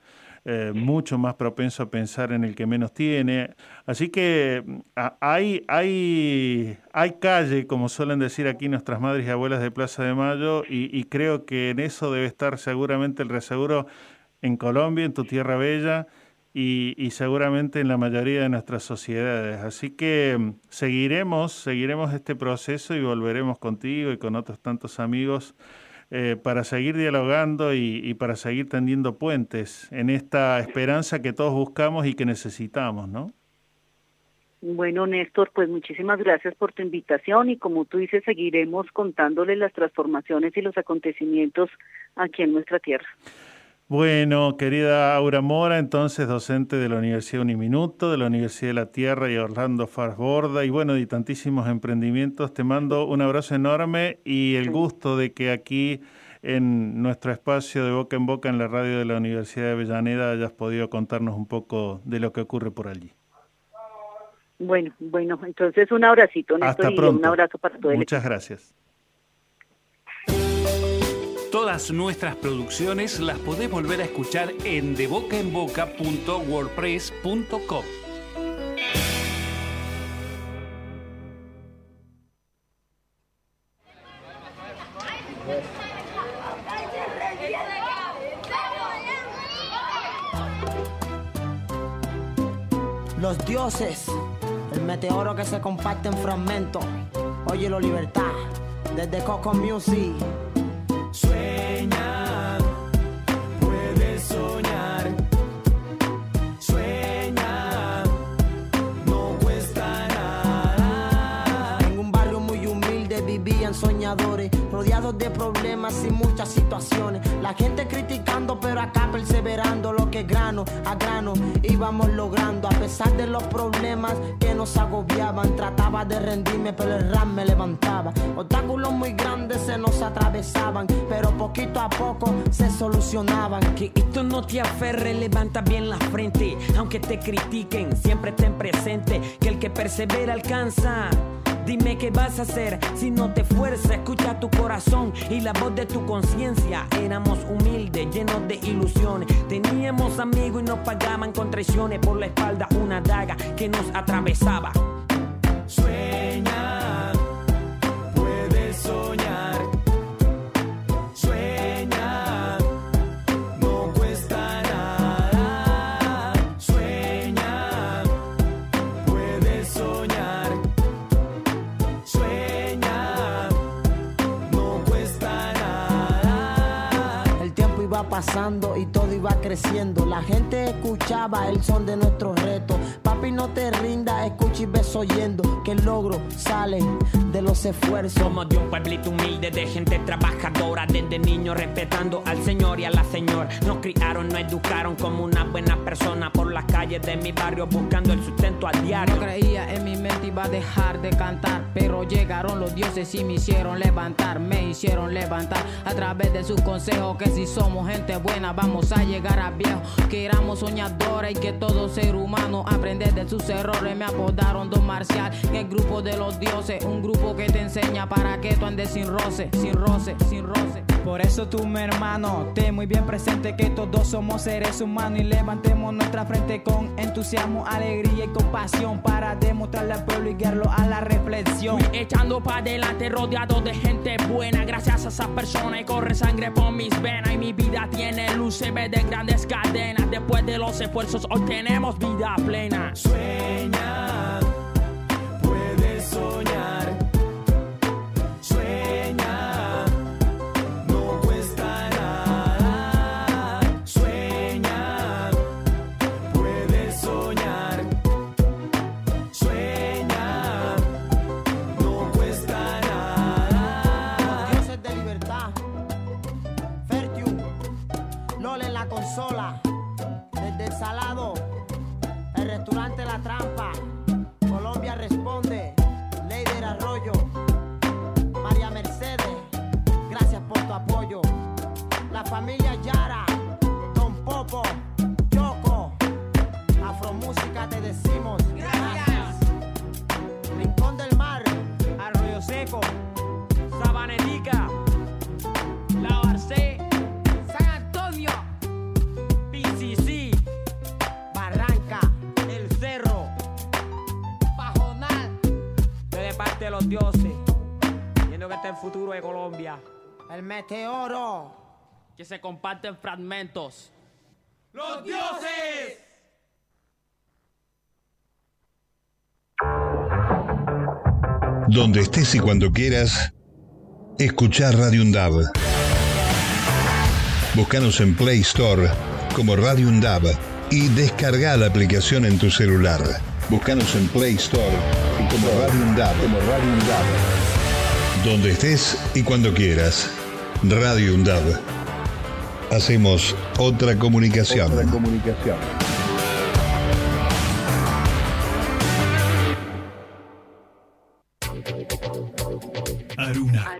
eh, mucho más propenso a pensar en el que menos tiene. Así que mm, hay, hay, hay calle, como suelen decir aquí nuestras madres y abuelas de Plaza de Mayo, y, y creo que en eso debe estar seguramente el reseguro en Colombia, en tu tierra bella, y, y seguramente en la mayoría de nuestras sociedades. Así que mm, seguiremos, seguiremos este proceso y volveremos contigo y con otros tantos amigos eh, para seguir dialogando y, y para seguir tendiendo puentes en esta esperanza que todos buscamos y que necesitamos, ¿no? Bueno, Néstor, pues muchísimas gracias por tu invitación y como tú dices, seguiremos contándole las transformaciones y los acontecimientos aquí en nuestra tierra. Bueno, querida Aura Mora, entonces docente de la Universidad Uniminuto, de la Universidad de la Tierra y Orlando Farsborda, y bueno, y tantísimos emprendimientos, te mando un abrazo enorme y el gusto de que aquí en nuestro espacio de boca en boca en la radio de la Universidad de Avellaneda hayas podido contarnos un poco de lo que ocurre por allí. Bueno, bueno, entonces un abracito, Néstor, Hasta y pronto. un abrazo para todo el Muchas gracias. Todas nuestras producciones las podés volver a escuchar en debocaenboca.wordpress.com. Los dioses, el meteoro que se comparte en fragmentos. Óyelo, libertad, desde Coco Music. Sueña, rodeados de problemas y muchas situaciones. La gente criticando, pero acá perseverando lo que grano a grano íbamos logrando. A pesar de los problemas que nos agobiaban, trataba de rendirme, pero el ram me levantaba. Obstáculos muy grandes se nos atravesaban, pero poquito a poco se solucionaban. Que esto no te aferre, levanta bien la frente. Aunque te critiquen, siempre ten presente que el que persevera alcanza. Dime qué vas a hacer si no te fuerza. Escucha tu corazón y la voz de tu conciencia. Éramos humildes, llenos de ilusiones. Teníamos amigos y nos pagaban con traiciones por la espalda una daga que nos atravesaba. Pasando y todo iba creciendo. La gente escuchaba el son de nuestros retos. Papi, no te rindas, escucha y ves oyendo que el logro sale de los esfuerzos. Somos de un pueblito humilde, de gente trabajadora, desde niños respetando al señor y a la señora. Nos criaron, nos educaron como una buena persona por las calles de mi barrio buscando el sustento al diario. No creía en mi mente iba a dejar de cantar, pero llegaron los dioses y me hicieron levantar, me hicieron levantar a través de sus consejos que si somos gente buena vamos a llegar a viejo, que éramos soñadores y que todo ser humano aprende de sus errores. Me apodaron Don Marcial en el grupo de los dioses, un grupo que te enseña para que tú andes sin roce, sin roce, sin roce. Por eso tú, mi hermano, ten muy bien presente que todos somos seres humanos y levantemos nuestra frente con entusiasmo, alegría y compasión para demostrarle al pueblo y guiarlo a la reflexión. Fui echando para adelante rodeado de gente buena, gracias a esa persona y corre sangre por mis venas y mi vida tiene luz, se ve de grandes cadenas. Después de los esfuerzos hoy tenemos vida plena. Sueña, salado, el restaurante La Trampa. Colombia responde. Leider Arroyo. María Mercedes, gracias por tu apoyo. La familia Yara, Don Popo, Choco. Afromúsica te decimos. Gracias. Rincón del Mar, Arroyo Seco, Sabanetica, los dioses, viendo que está el futuro de Colombia, el Meteoro. que se comparten fragmentos. ¡Los dioses! Donde estés y cuando quieras, escuchar Radio Undab. Búscanos en Play Store como Radio Undab y descarga la aplicación en tu celular. Búscanos en Play Store como Radio Undab. Como Radio Undab. Donde estés y cuando quieras. Radio Undab. Hacemos otra comunicación. Otra comunicación. Aruna.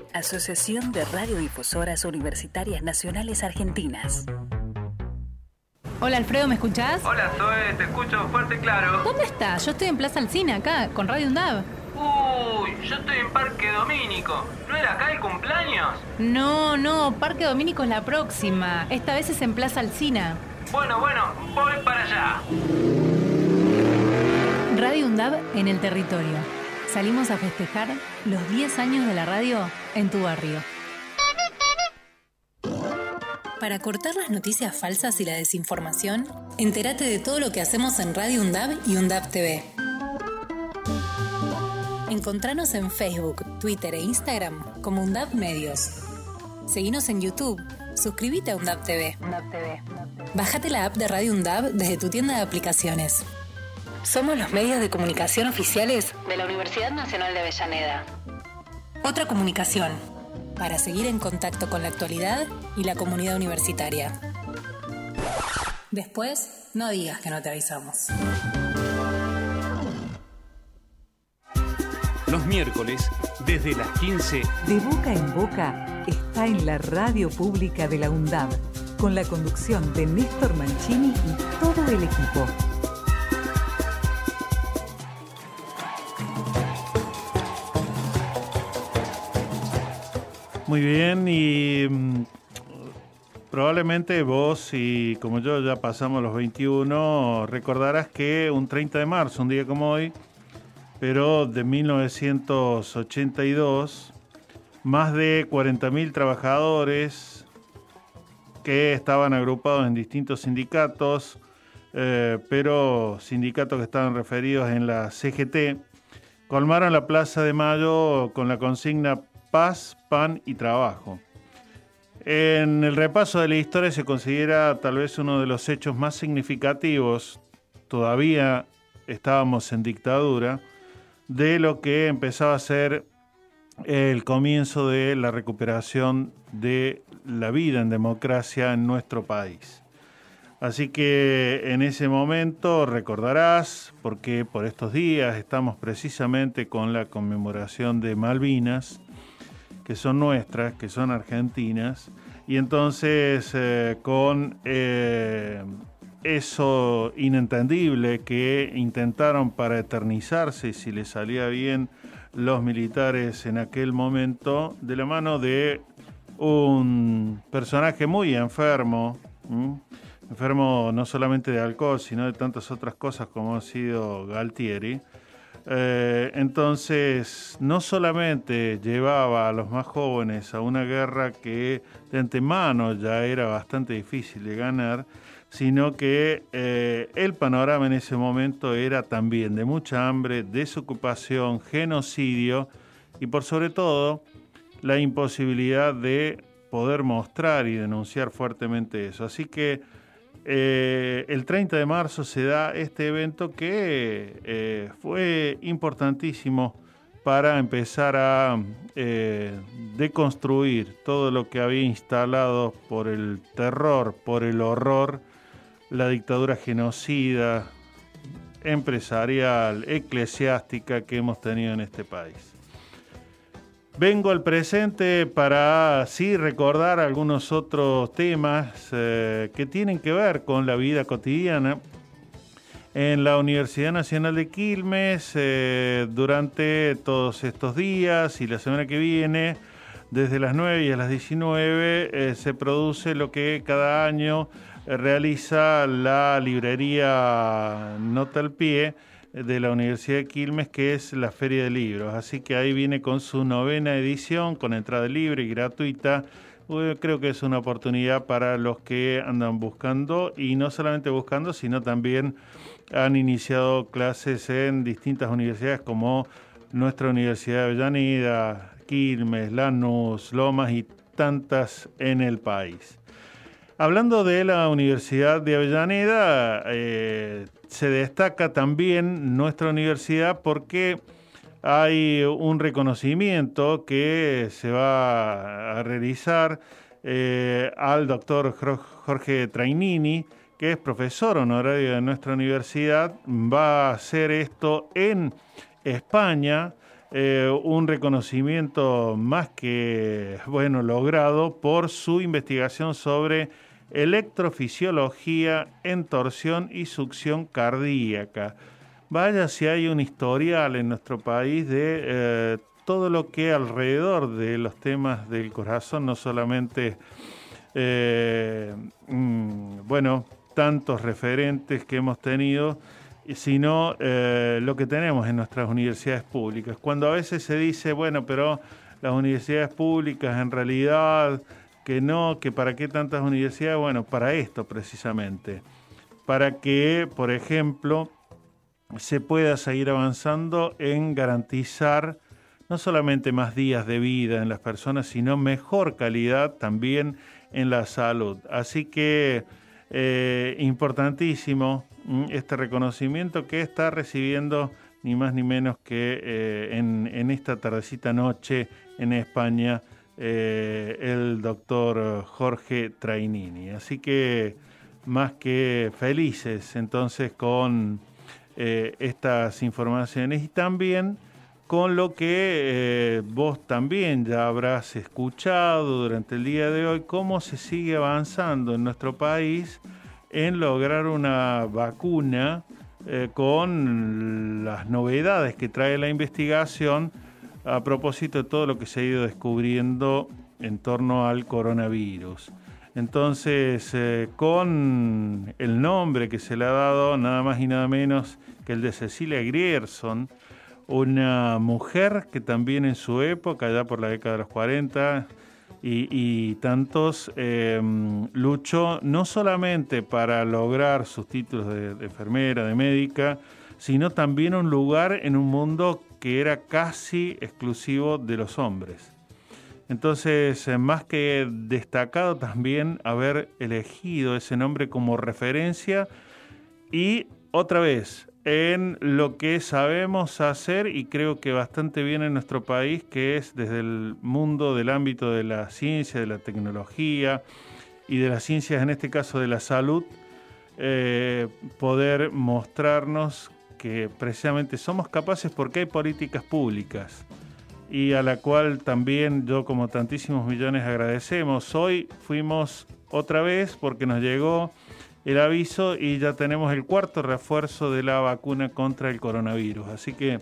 Asociación de Radiodifusoras Universitarias Nacionales Argentinas. Hola Alfredo, ¿me escuchás? Hola Zoe, te escucho fuerte y claro. ¿Dónde estás? Yo estoy en Plaza Alcina, acá, con Radio Undab. Uy, yo estoy en Parque Domínico. ¿No era acá el cumpleaños? No, no, Parque Domínico es la próxima. Esta vez es en Plaza Alcina. Bueno, bueno, voy para allá. Radio Undab en el territorio. Salimos a festejar los 10 años de la radio en tu barrio. Para cortar las noticias falsas y la desinformación, entérate de todo lo que hacemos en Radio UNDAB y UNDAB TV. Encontranos en Facebook, Twitter e Instagram como UNDAB Medios. Seguinos en YouTube. Suscríbete a UNDAB TV. Bájate la app de Radio UNDAB desde tu tienda de aplicaciones. Somos los medios de comunicación oficiales de la Universidad Nacional de Avellaneda. Otra comunicación, para seguir en contacto con la actualidad y la comunidad universitaria. Después, no digas que no te avisamos. Los miércoles, desde las 15, De boca en boca está en la radio pública de la UNDAB, con la conducción de Néstor Mancini y todo el equipo. Muy bien, y mm, Probablemente vos y como yo ya pasamos los 21, recordarás que un 30 de marzo, un día como hoy, pero de 1982, más de 40.000 trabajadores que estaban agrupados en distintos sindicatos, eh, pero sindicatos que estaban referidos en la CGT, colmaron la Plaza de Mayo con la consigna paz, pan y trabajo. En el repaso de la historia se considera tal vez uno de los hechos más significativos, todavía estábamos en dictadura, de lo que empezaba a ser el comienzo de la recuperación de la vida en democracia en nuestro país. Así que en ese momento recordarás, porque por estos días estamos precisamente con la conmemoración de Malvinas, que son nuestras, que son argentinas, y entonces eh, con eh, eso inentendible que intentaron para eternizarse, si les salía bien, los militares en aquel momento, de la mano de un personaje muy enfermo, enfermo no solamente de alcohol, sino de tantas otras cosas como ha sido Galtieri, eh, entonces, no solamente llevaba a los más jóvenes a una guerra que de antemano ya era bastante difícil de ganar, sino que eh, el panorama en ese momento era también de mucha hambre, desocupación, genocidio y por sobre todo la imposibilidad de poder mostrar y denunciar fuertemente eso. Así que eh, el 30 de marzo se da este evento que eh, fue importantísimo para empezar a eh, deconstruir todo lo que había instalado por el terror, por el horror, la dictadura genocida, empresarial, eclesiástica que hemos tenido en este país. Vengo al presente para sí recordar algunos otros temas eh, que tienen que ver con la vida cotidiana. En la Universidad Nacional de Quilmes, eh, durante todos estos días y la semana que viene, desde las 9 y a las 19, eh, se produce lo que cada año realiza la librería Nota al Pie de la Universidad de Quilmes, que es la Feria de Libros. Así que ahí viene con su novena edición, con entrada libre y gratuita. Creo que es una oportunidad para los que andan buscando, y no solamente buscando, sino también han iniciado clases en distintas universidades como nuestra Universidad de Avellaneda, Quilmes, Lanús, Lomas y tantas en el país. Hablando de la Universidad de Avellaneda, eh, se destaca también nuestra universidad porque hay un reconocimiento que se va a realizar eh, al doctor Jorge Trainini, que es profesor honorario de nuestra universidad. Va a hacer esto en España. Eh, un reconocimiento más que bueno logrado por su investigación sobre electrofisiología en torsión y succión cardíaca. Vaya si hay un historial en nuestro país de eh, todo lo que alrededor de los temas del corazón, no solamente, eh, mm, bueno, tantos referentes que hemos tenido, sino eh, lo que tenemos en nuestras universidades públicas. Cuando a veces se dice, bueno, pero las universidades públicas en realidad que no, que para qué tantas universidades, bueno, para esto precisamente, para que, por ejemplo, se pueda seguir avanzando en garantizar no solamente más días de vida en las personas, sino mejor calidad también en la salud. Así que eh, importantísimo mm, este reconocimiento que está recibiendo ni más ni menos que eh, en, en esta tardecita noche en España eh, el doctor Jorge Trainini. Así que más que felices entonces con eh, estas informaciones y también con lo que eh, vos también ya habrás escuchado durante el día de hoy, cómo se sigue avanzando en nuestro país en lograr una vacuna con las novedades que trae la investigación a propósito de todo lo que se ha ido descubriendo en torno al coronavirus. Entonces, eh, con el nombre que se le ha dado, nada más y nada menos que el de Cecilia Grierson, una mujer que también en su época, ya por la década de los 40 y, tantos, em, luchó no solamente para lograr sus títulos de, de enfermera, de médica, sino también un lugar en un mundo que era casi exclusivo de los hombres. Entonces, eh, más que destacado también haber elegido ese nombre como referencia y otra vez en lo que sabemos hacer y creo que bastante bien en nuestro país, que es desde el mundo del ámbito de la ciencia, de la tecnología y de las ciencias, en este caso de la salud, eh, poder mostrarnos que precisamente somos capaces porque hay políticas públicas y a la cual también yo como tantísimos millones agradecemos. Hoy fuimos otra vez porque nos llegó el aviso y ya tenemos el cuarto refuerzo de la vacuna contra el coronavirus. Así que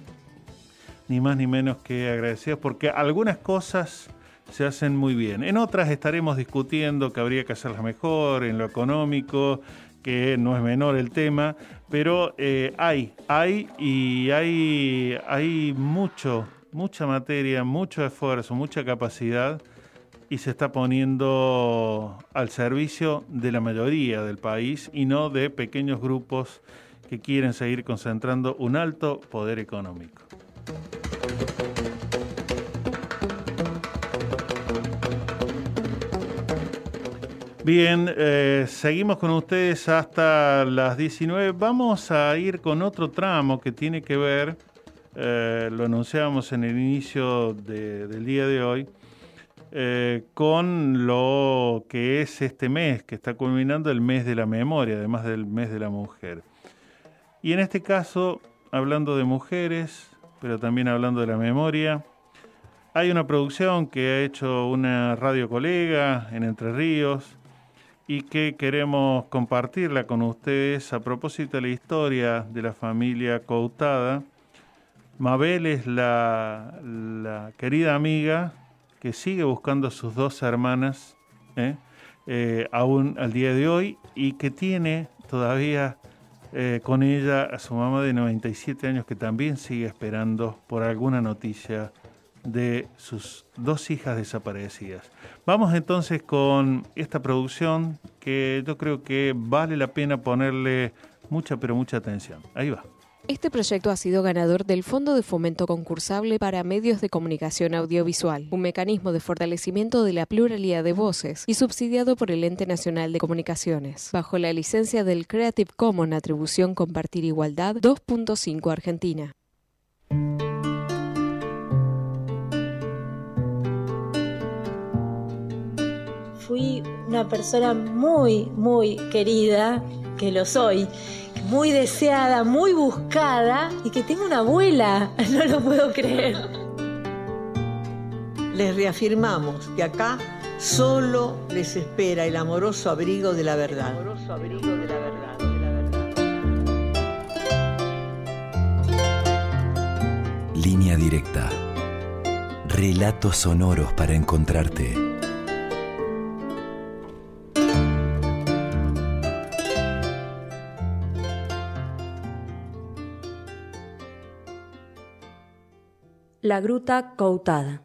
ni más ni menos que agradecidos porque algunas cosas se hacen muy bien. En otras estaremos discutiendo que habría que hacerlas mejor, en lo económico, que no es menor el tema, pero eh, hay, hay y hay, hay mucho mucha materia, mucho esfuerzo, mucha capacidad y se está poniendo al servicio de la mayoría del país y no de pequeños grupos que quieren seguir concentrando un alto poder económico. Bien, eh, seguimos con ustedes hasta las 19. Vamos a ir con otro tramo que tiene que ver eh, lo anunciábamos en el inicio del día de hoy, eh, con lo que es este mes, que está culminando el mes de la memoria, además del mes de la mujer. Y en este caso, hablando de mujeres, pero también hablando de la memoria, hay una producción que ha hecho una radio colega en Entre Ríos y que queremos compartirla con ustedes a propósito de la historia de la familia Coutada Mabel es la, querida amiga que sigue buscando a sus dos hermanas, ¿eh? Eh, aún al día de hoy, y que tiene todavía eh, con ella a su mamá de 97 años que también sigue esperando por alguna noticia de sus dos hijas desaparecidas. Vamos entonces con esta producción que yo creo que vale la pena ponerle mucha pero mucha atención. Ahí va. Este proyecto ha sido ganador del Fondo de Fomento Concursable para Medios de Comunicación Audiovisual, un mecanismo de fortalecimiento de la pluralidad de voces y subsidiado por el Ente Nacional de Comunicaciones, bajo la licencia del Creative Commons Atribución Compartir Igualdad 2.5 Argentina. Fui una persona muy, muy querida, que lo soy muy deseada, muy buscada y que tengo una abuela. No lo puedo creer. Les reafirmamos que acá solo les espera el amoroso abrigo de la verdad. amoroso abrigo de la verdad. Línea directa. Relatos sonoros para encontrarte. La Gruta Coutada.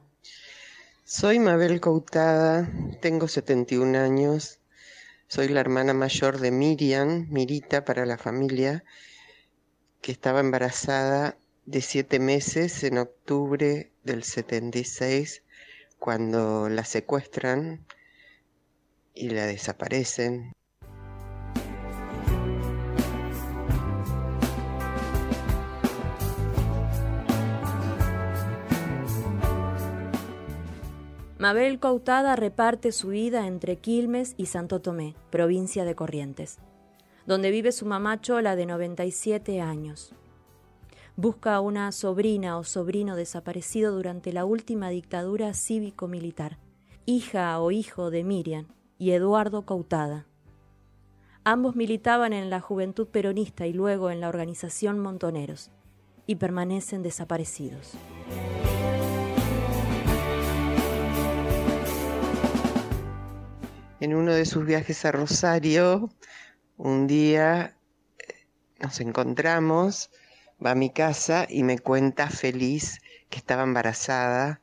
Soy Mabel Coutada, tengo 71 años, soy la hermana mayor de Miriam, Mirita para la familia, que estaba embarazada de siete meses en octubre del 76, cuando la secuestran y la desaparecen. Mabel Coutada reparte su vida entre Quilmes y Santo Tomé, provincia de Corrientes, donde vive su mamá Chola de 97 años. Busca a una sobrina o sobrino desaparecido durante la última dictadura cívico-militar, hija o hijo de Miriam y Eduardo Coutada. Ambos militaban en la Juventud Peronista y luego en la organización Montoneros, y permanecen desaparecidos. En uno de sus viajes a Rosario, un día eh, nos encontramos, va a mi casa y me cuenta feliz que estaba embarazada,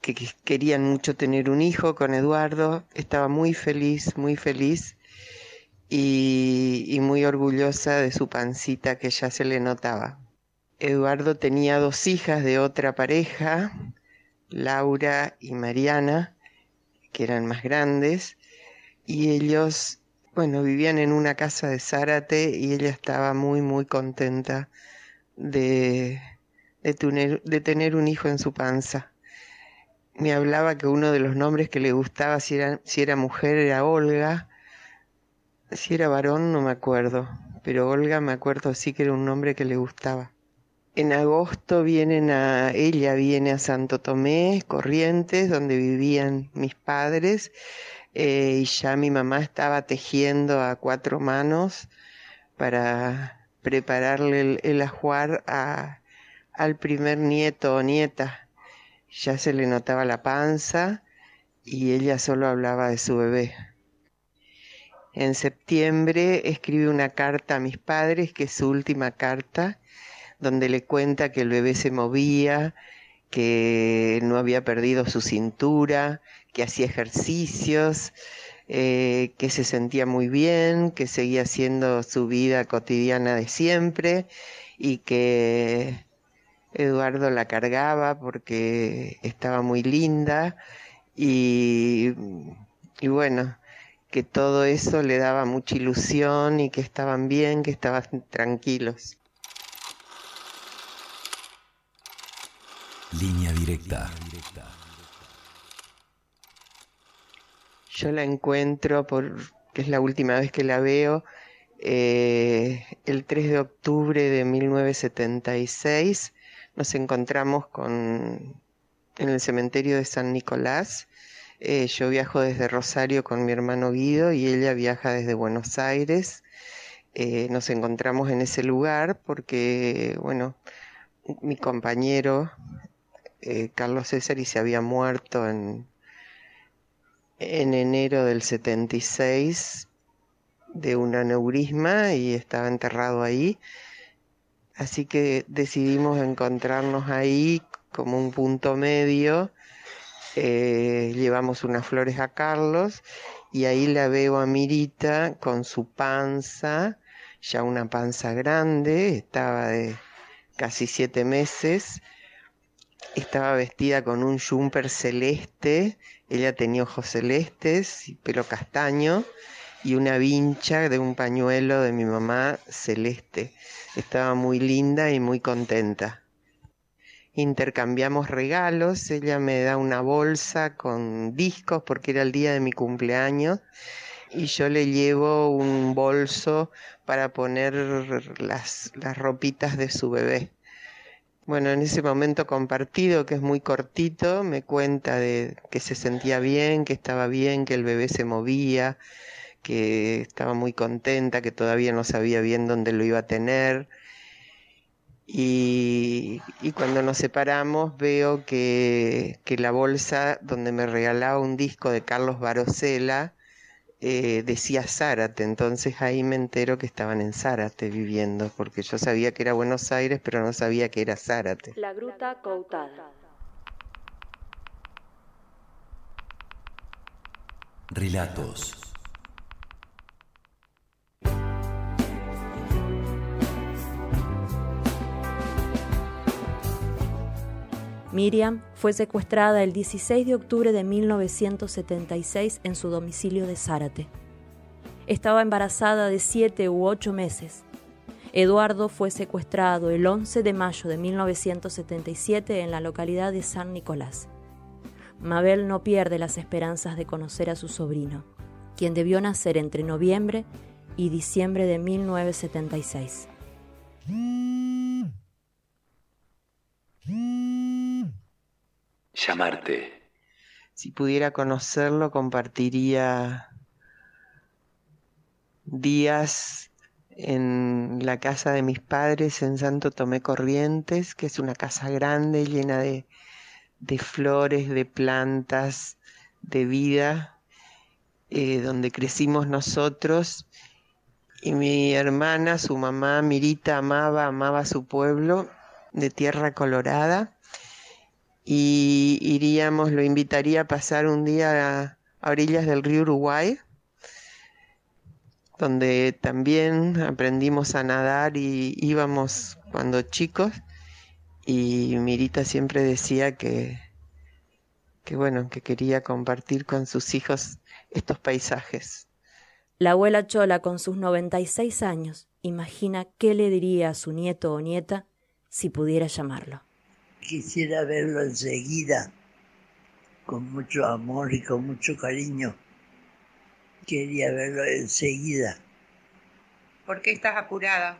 que que querían mucho tener un hijo con Eduardo, estaba muy feliz, muy feliz y muy orgullosa de su pancita que ya se le notaba. Eduardo tenía dos hijas de otra pareja, Laura y Mariana, que eran más grandes, y ellos, bueno, vivían en una casa de Zárate y ella estaba muy, muy contenta de, tener, un hijo en su panza. Me hablaba que uno de los nombres que le gustaba, si era, si era mujer, era Olga, si era varón no me acuerdo, pero Olga me acuerdo sí que era un nombre que le gustaba. En agosto vienen a, ella viene a Santo Tomé, Corrientes, donde vivían mis padres, eh, y ya mi mamá estaba tejiendo a cuatro manos para prepararle el, ajuar a, al primer nieto o nieta. Ya se le notaba la panza y ella solo hablaba de su bebé. En septiembre escribe una carta a mis padres, que es su última carta, donde le cuenta que el bebé se movía, que no había perdido su cintura, que hacía ejercicios, eh, que se sentía muy bien, que seguía haciendo su vida cotidiana de siempre y que Eduardo la cargaba porque estaba muy linda y, y bueno, que todo eso le daba mucha ilusión y que estaban bien, que estaban tranquilos. Línea directa. Yo la encuentro, por, que es la última vez que la veo, eh, el 3 de octubre de 1976. Nos encontramos con, en el cementerio de San Nicolás. Eh, yo viajo desde Rosario con mi hermano Guido y ella viaja desde Buenos Aires. Eh, nos encontramos en ese lugar porque, bueno, mi compañero eh, Carlos César y se había muerto en, en enero del 76 de un aneurisma y estaba enterrado ahí. Así que decidimos encontrarnos ahí como un punto medio. Eh, llevamos unas flores a Carlos y ahí la veo a Mirita con su panza, ya una panza grande, estaba de casi siete meses, estaba vestida con un jumper celeste, ella tenía ojos celestes pelo castaño y una vincha de un pañuelo de mi mamá celeste. Estaba muy linda y muy contenta. Intercambiamos regalos, ella me da una bolsa con discos porque era el día de mi cumpleaños y yo le llevo un bolso para poner las, las ropitas de su bebé. Bueno, en ese momento compartido, que es muy cortito, me cuenta de que se sentía bien, que estaba bien, que el bebé se movía, que estaba muy contenta, que todavía no sabía bien dónde lo iba a tener. Y, cuando nos separamos veo que, que, la bolsa donde me regalaba un disco de Carlos Barosela eh, decía Zárate, entonces ahí me entero que estaban en Zárate viviendo, porque yo sabía que era Buenos Aires, pero no sabía que era Zárate. La Gruta Coutada. Relatos. Miriam fue secuestrada el 16 de octubre de 1976 en su domicilio de Zárate. Estaba embarazada de siete u ocho meses. Eduardo fue secuestrado el 11 de mayo de 1977 en la localidad de San Nicolás. Mabel no pierde las esperanzas de conocer a su sobrino, quien debió nacer entre noviembre y diciembre de 1976. Llamarte. Si pudiera conocerlo, compartiría días en la casa de mis padres en Santo Tomé Corrientes, que es una casa grande llena de, de flores, de plantas, de vida. eh, donde crecimos nosotros. Y mi hermana, su mamá Mirita, amaba, amaba su pueblo de Tierra Colorada. Y iríamos, lo invitaría a pasar un día a, orillas del río Uruguay, donde también aprendimos a nadar y íbamos cuando chicos. Y Mirita siempre decía que, que bueno, que quería compartir con sus hijos estos paisajes. La abuela Chola, con sus 96 años, imagina qué le diría a su nieto o nieta si pudiera llamarlo. Quisiera verlo enseguida, con mucho amor y con mucho cariño. Quería verlo enseguida, ¿Por qué estás apurada?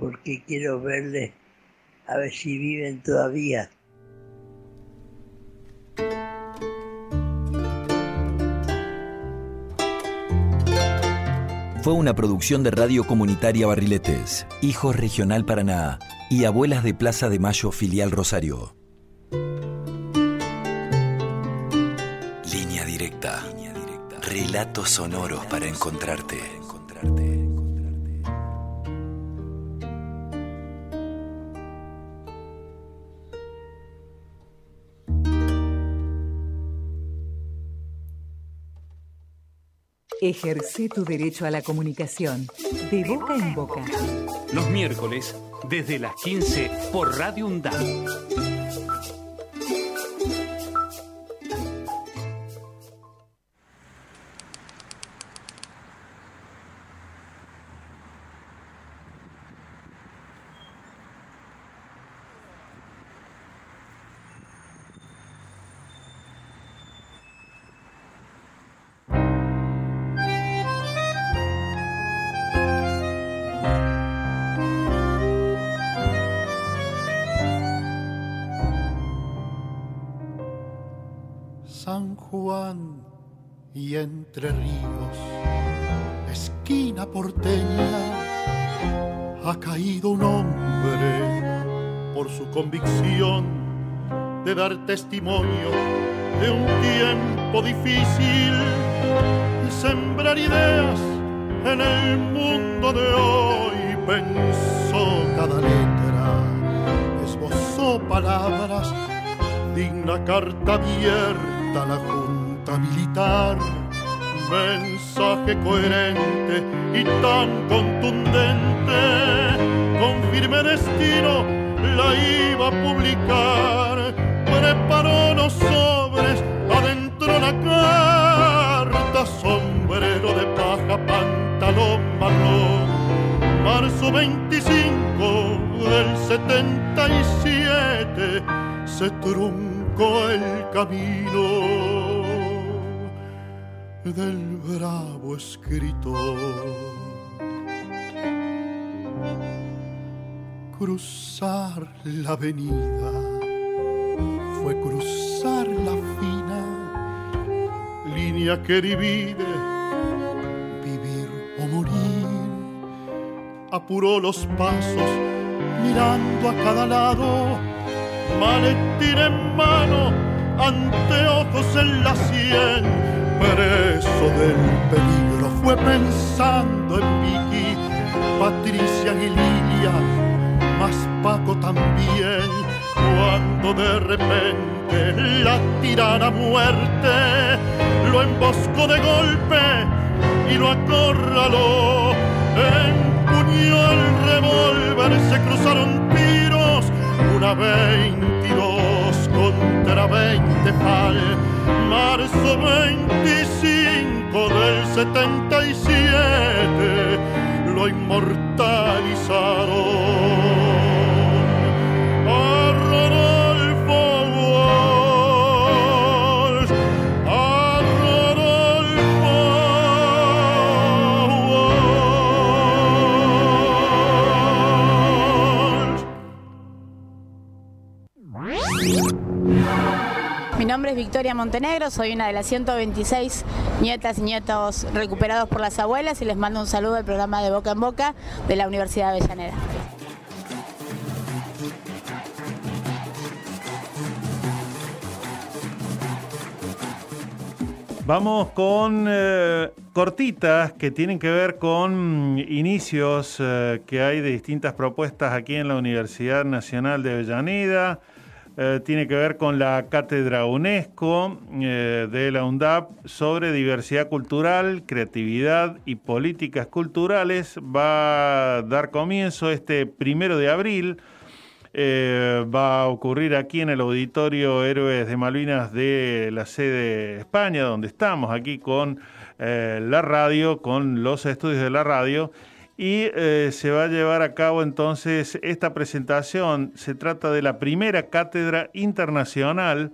porque quiero verle a ver si viven todavía. Fue una producción de Radio Comunitaria Barriletes, Hijos Regional Paraná y Abuelas de Plaza de Mayo Filial Rosario. Línea directa. Relatos sonoros para encontrarte. Ejerce tu derecho a la comunicación, de boca en boca. Los miércoles, desde las 15 por Radio UNDAD. Y Entre Ríos, esquina porteña, ha caído un hombre por su convicción de dar testimonio de un tiempo difícil y sembrar ideas en el mundo de hoy. Pensó cada letra, esbozó palabras digna carta abierta a la Militar. Mensaje coherente y tan contundente, con firme destino la iba a publicar. Preparó los sobres, adentro la carta, sombrero de paja, pantalón marrón. Marzo 25 del 77 se truncó el camino del bravo escritor. Cruzar la avenida fue cruzar la fina línea que divide vivir o morir. Apuró los pasos mirando a cada lado maletín en mano, anteojos en la sien, preso del peligro, fue pensando en Vicky, Patricia y Lilia, más Paco también, cuando de repente la tirana muerte lo emboscó de golpe y lo acorraló, empuñó el revólver, se cruzaron tiros, una 22 20 fal, marzo 25 del 77, lo inmortalizaron. Victoria Montenegro, soy una de las 126 nietas y nietos recuperados por las abuelas y les mando un saludo al programa de Boca en Boca de la Universidad de Avellaneda. Vamos con eh, cortitas que tienen que ver con inicios eh, que hay de distintas propuestas aquí en la Universidad Nacional de Avellaneda. Eh, tiene que ver con la cátedra UNESCO de la UNDAP sobre diversidad cultural, creatividad y políticas culturales. Va a dar comienzo este primero de abril. Eh, va a ocurrir aquí en el Auditorio Héroes de Malvinas de la sede España, donde estamos aquí con eh, la radio, con los estudios de la radio. Y eh, se va a llevar a cabo entonces esta presentación. Se trata de la primera cátedra internacional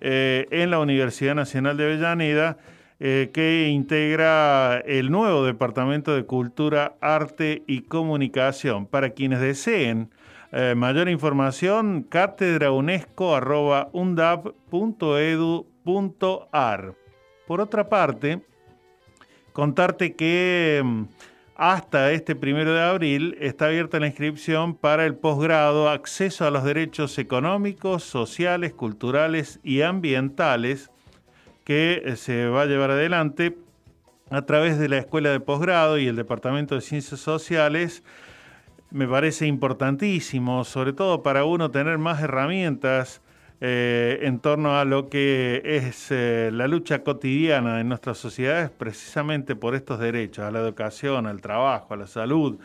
en la Universidad Nacional de Avellaneda, que integra el nuevo Departamento de Cultura, Arte y Comunicación. Para quienes deseen eh, mayor información, cátedra.unesco.undab.edu.ar. Por otra parte, contarte que mm, hasta este primero de abril está abierta la inscripción para el posgrado Acceso a los Derechos Económicos, Sociales, Culturales y Ambientales que eh, se va a llevar adelante a través de la Escuela de Posgrado y el Departamento de Ciencias Sociales. Me parece importantísimo, sobre todo para uno tener más herramientas eh, en torno a lo que es eh, la lucha cotidiana en nuestras sociedades precisamente por estos derechos, a la educación, al trabajo, a la salud,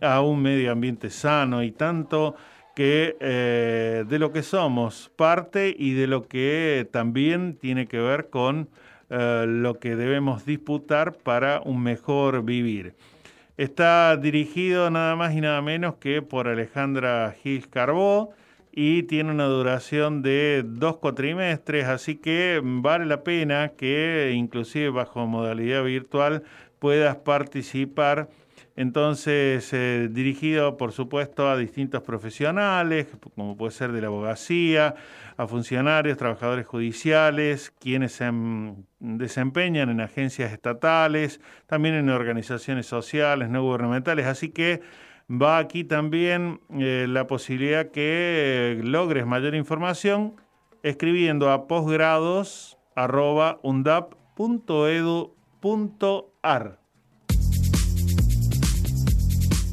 a un medio ambiente sano y tanto que eh, de lo que somos parte y de lo que también tiene que ver con lo que debemos disputar para un mejor vivir. Está dirigido nada más y nada menos que por Alejandra Gil Carbó y tiene una duración de dos cuatrimestres, así que vale la pena que inclusive bajo modalidad virtual puedas participar entonces, eh, dirigido, por supuesto, a distintos profesionales, como puede ser de la abogacía, a funcionarios, trabajadores judiciales, quienes se desempeñan en agencias estatales, también en organizaciones sociales, no gubernamentales. Así que va aquí también eh, la posibilidad que logres mayor información escribiendo a posgrados.undap.edu.ar.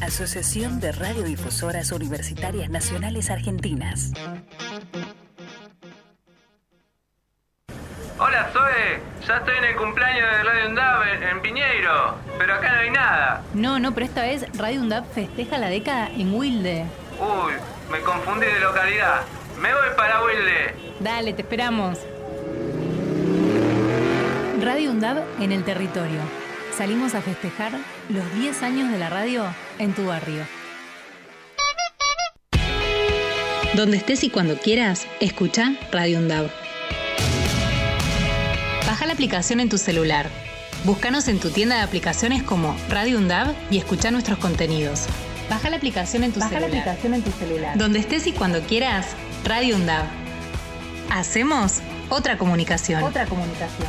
Asociación de Radiodifusoras Universitarias Nacionales Argentinas. Hola Zoe, ya estoy en el cumpleaños de Radio UNDAB en, Piñeiro, pero acá no hay nada. No, no, pero esta vez Radio UNDAB festeja la década en Wilde. Uy, me confundí de localidad. Me voy para Wilde. Dale, te esperamos. Radio UNDAB en el territorio salimos a festejar los 10 años de la radio en tu barrio. Donde estés y cuando quieras, escucha Radio UNDAV. Baja la aplicación en tu celular. Búscanos en tu tienda de aplicaciones como Radio UNDAV y escucha nuestros contenidos. Baja la aplicación en tu Baja celular. la aplicación en tu celular. Donde estés y cuando quieras, Radio UNDAV. Hacemos otra comunicación. Otra comunicación.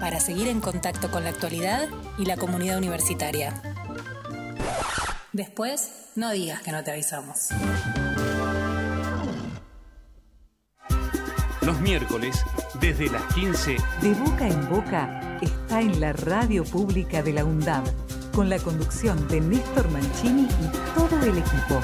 para seguir en contacto con la actualidad y la comunidad universitaria. Después, no digas que no te avisamos. Los miércoles, desde las 15, De boca en boca está en la radio pública de la UNDAB, con la conducción de Néstor Mancini y todo el equipo.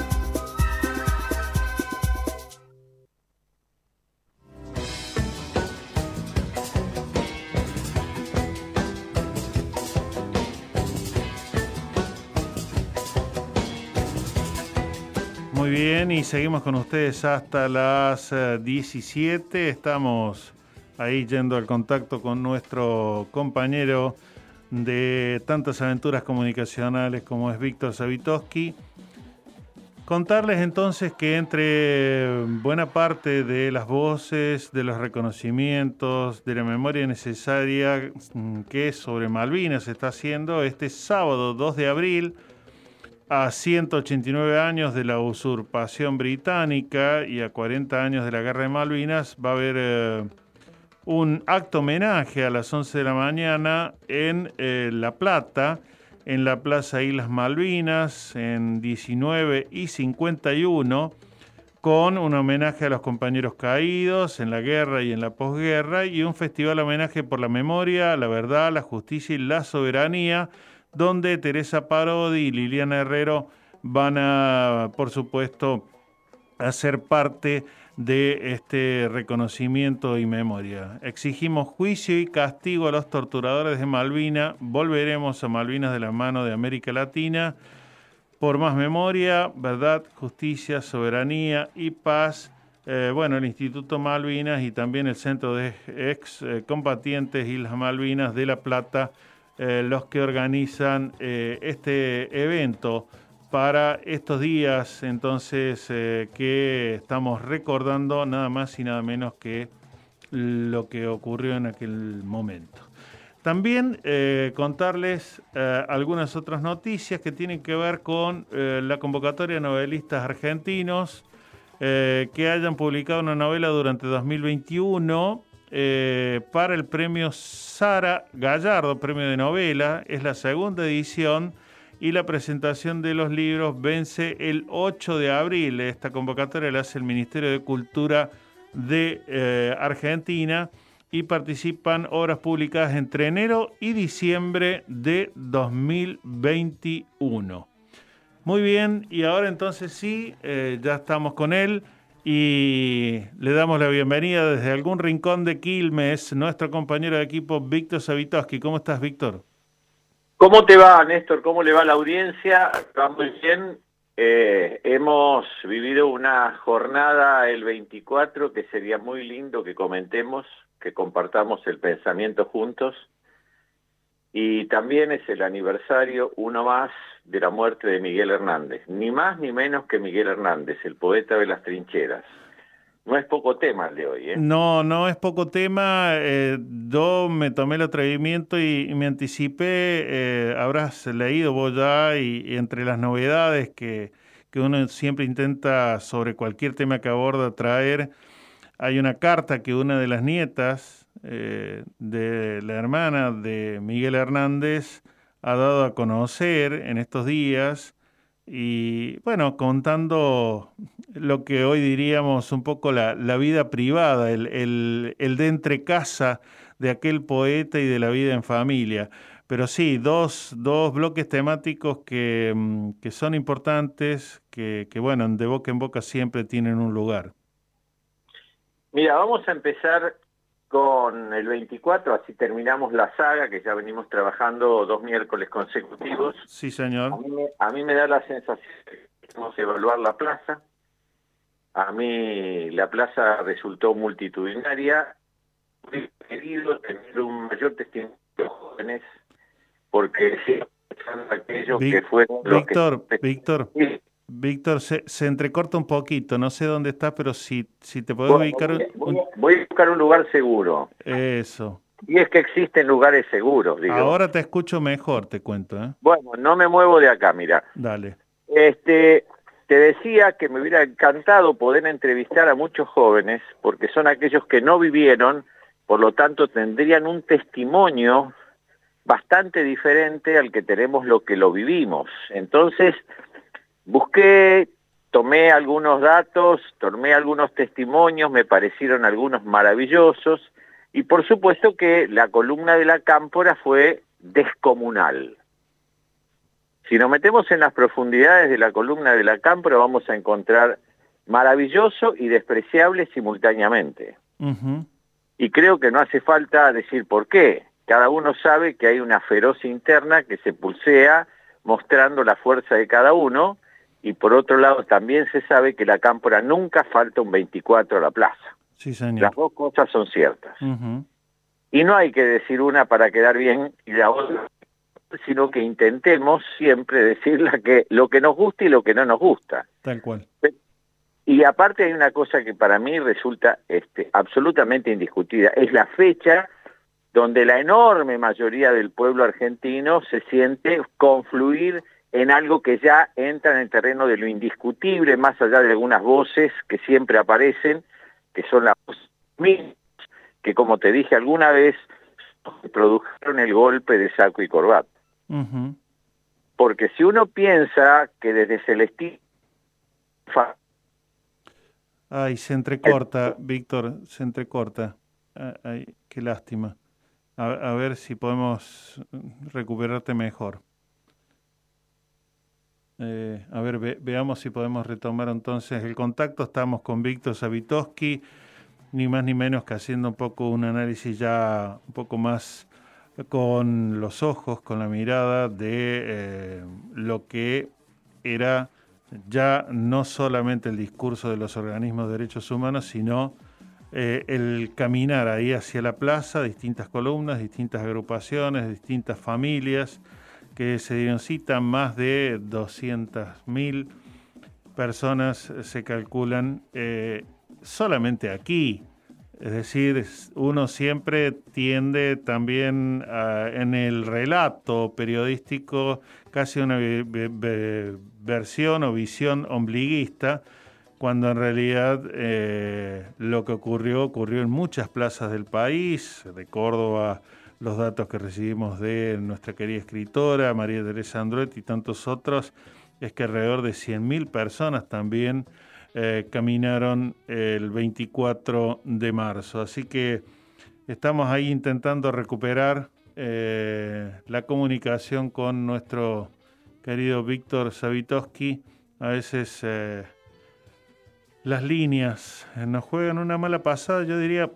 Y seguimos con ustedes hasta las 17. Eh, Estamos ahí yendo al contacto con nuestro compañero de tantas aventuras comunicacionales como es Víctor Savitoski. Contarles entonces que entre buena parte de las voces, de los reconocimientos, de la memoria necesaria mm, que sobre Malvinas se está haciendo este sábado 2 de abril, a 189 años de la usurpación británica y a 40 años de la guerra de Malvinas, va a haber eh, un acto homenaje a las 11 de la mañana en eh, La Plata, en la Plaza Islas Malvinas, en 19 y 51, con un homenaje a los compañeros caídos en la guerra y en la posguerra, y un festival homenaje por la memoria, la verdad, la justicia y la soberanía donde Teresa Parodi y Liliana Herrero van a, por supuesto, a ser parte de este reconocimiento y memoria. Exigimos juicio y castigo a los torturadores de Malvina. Volveremos a Malvinas de la mano de América Latina por más memoria, verdad, justicia, soberanía y paz. Eh, bueno, el Instituto Malvinas y también el Centro de Ex eh, Combatientes Islas Malvinas de La Plata eh, los que organizan eh, este evento para estos días, entonces, eh, que estamos recordando nada más y nada menos que lo que ocurrió en aquel momento. También contarles algunas otras noticias que tienen que ver con la convocatoria de novelistas argentinos que hayan publicado una novela durante 2021 eh, para el premio Sara Gallardo, premio de novela. Es la segunda edición y la presentación de los libros vence el 8 de abril. Esta convocatoria la hace el Ministerio de Cultura de eh, Argentina y participan obras publicadas entre enero y diciembre de 2021. Muy bien, y ahora entonces sí, eh, ya estamos con él y le damos la bienvenida desde algún rincón de Quilmes, nuestro compañero de equipo Víctor Savitoski. ¿Cómo estás, Víctor? ¿Cómo te va, Néstor? ¿Cómo le va la audiencia? Va muy bien. Eh, hemos vivido una jornada el 24 que sería muy lindo que comentemos, que compartamos el pensamiento juntos. Y también es el aniversario, uno más, de la muerte de Miguel Hernández. Ni más ni menos que Miguel Hernández, el poeta de las trincheras. No es poco tema el de hoy, ¿eh? No, no es poco tema. Eh, yo me tomé el atrevimiento y, me anticipé. Eh, habrás leído vos ya y, entre las novedades que, que, uno siempre intenta sobre cualquier tema que aborda traer, hay una carta que una de las nietas eh, de la hermana de Miguel Hernández ha dado a conocer en estos días y bueno, contando lo que hoy diríamos un poco la, vida privada, el, el, de entre casa de aquel poeta y de la vida en familia. Pero sí, dos, dos bloques temáticos que, mm, que son importantes, que, que bueno, de boca en boca siempre tienen un lugar. Mira, vamos a empezar con el 24, así terminamos la saga que ya venimos trabajando dos miércoles consecutivos. Sí, señor. A mí, me da la sensación que vamos a evaluar la plaza. A mí la plaza resultó multitudinaria. He querido tener un mayor testimonio de jóvenes porque aquellos que fueron Víctor, Víctor, Víctor, se, se, entrecorta un poquito, no sé dónde estás, pero si, si te puedo ubicar... Voy, voy, a buscar un lugar seguro. Eso. Y es que existen lugares seguros, digo. Ahora te escucho mejor, te cuento. ¿eh? Bueno, no me muevo de acá, mira. Dale. Este, te decía que me hubiera encantado poder entrevistar a muchos jóvenes, porque son aquellos que no vivieron, por lo tanto tendrían un testimonio bastante diferente al que tenemos lo que lo vivimos. Entonces, Busqué, tomé algunos datos, tomé algunos testimonios, me parecieron algunos maravillosos y por supuesto que la columna de la cámpora fue descomunal. Si nos metemos en las profundidades de la columna de la cámpora vamos a encontrar maravilloso y despreciable simultáneamente. Y creo que no hace falta decir por qué. Cada uno sabe que hay una feroz interna que se pulsea mostrando la fuerza de cada uno y por otro lado también se sabe que la cámpora nunca falta un 24 a la plaza. Sí, señor. Las dos cosas son ciertas. Y no hay que decir una para quedar bien y la otra, sino que intentemos siempre decir la que, lo que nos gusta y lo que no nos gusta. Tal cual. Y aparte hay una cosa que para mí resulta este, absolutamente indiscutida, es la fecha donde la enorme mayoría del pueblo argentino se siente confluir en algo que ya entra en el terreno de lo indiscutible, más allá de algunas voces que siempre aparecen, que son las voces mismas, que como te dije alguna vez, produjeron el golpe de saco y corbata. Porque si uno piensa que desde Celestino Ay, se entrecorta, Víctor, se entrecorta. Ah, Ay, qué lástima. A, a ver si podemos recuperarte mejor. Eh, a ver, ve- veamos si podemos retomar entonces el contacto. Estamos con Víctor Savitoski, ni más ni menos que haciendo un poco un análisis ya un poco más con los ojos, con la mirada de eh, lo que era ya no solamente el discurso de los organismos de derechos humanos, sino eh, el caminar ahí hacia la plaza, distintas columnas, distintas agrupaciones, distintas familias que se dieron cita, más de 200.000 personas eh, se calculan eh, solamente aquí. Es decir, uno siempre tiende también en el relato periodístico casi una ve- ve- ve- versión o visión ombliguista, cuando en realidad eh, lo que ocurrió ocurrió en muchas plazas del país, de Córdoba, los datos que recibimos de nuestra querida escritora María Teresa Andruet y tantos otros, es que alrededor de 100.000 personas también eh, caminaron el 24 de marzo. Así que estamos ahí intentando recuperar eh, la comunicación con nuestro querido Víctor Savitoski. A veces eh, las líneas nos juegan una mala pasada, yo diría,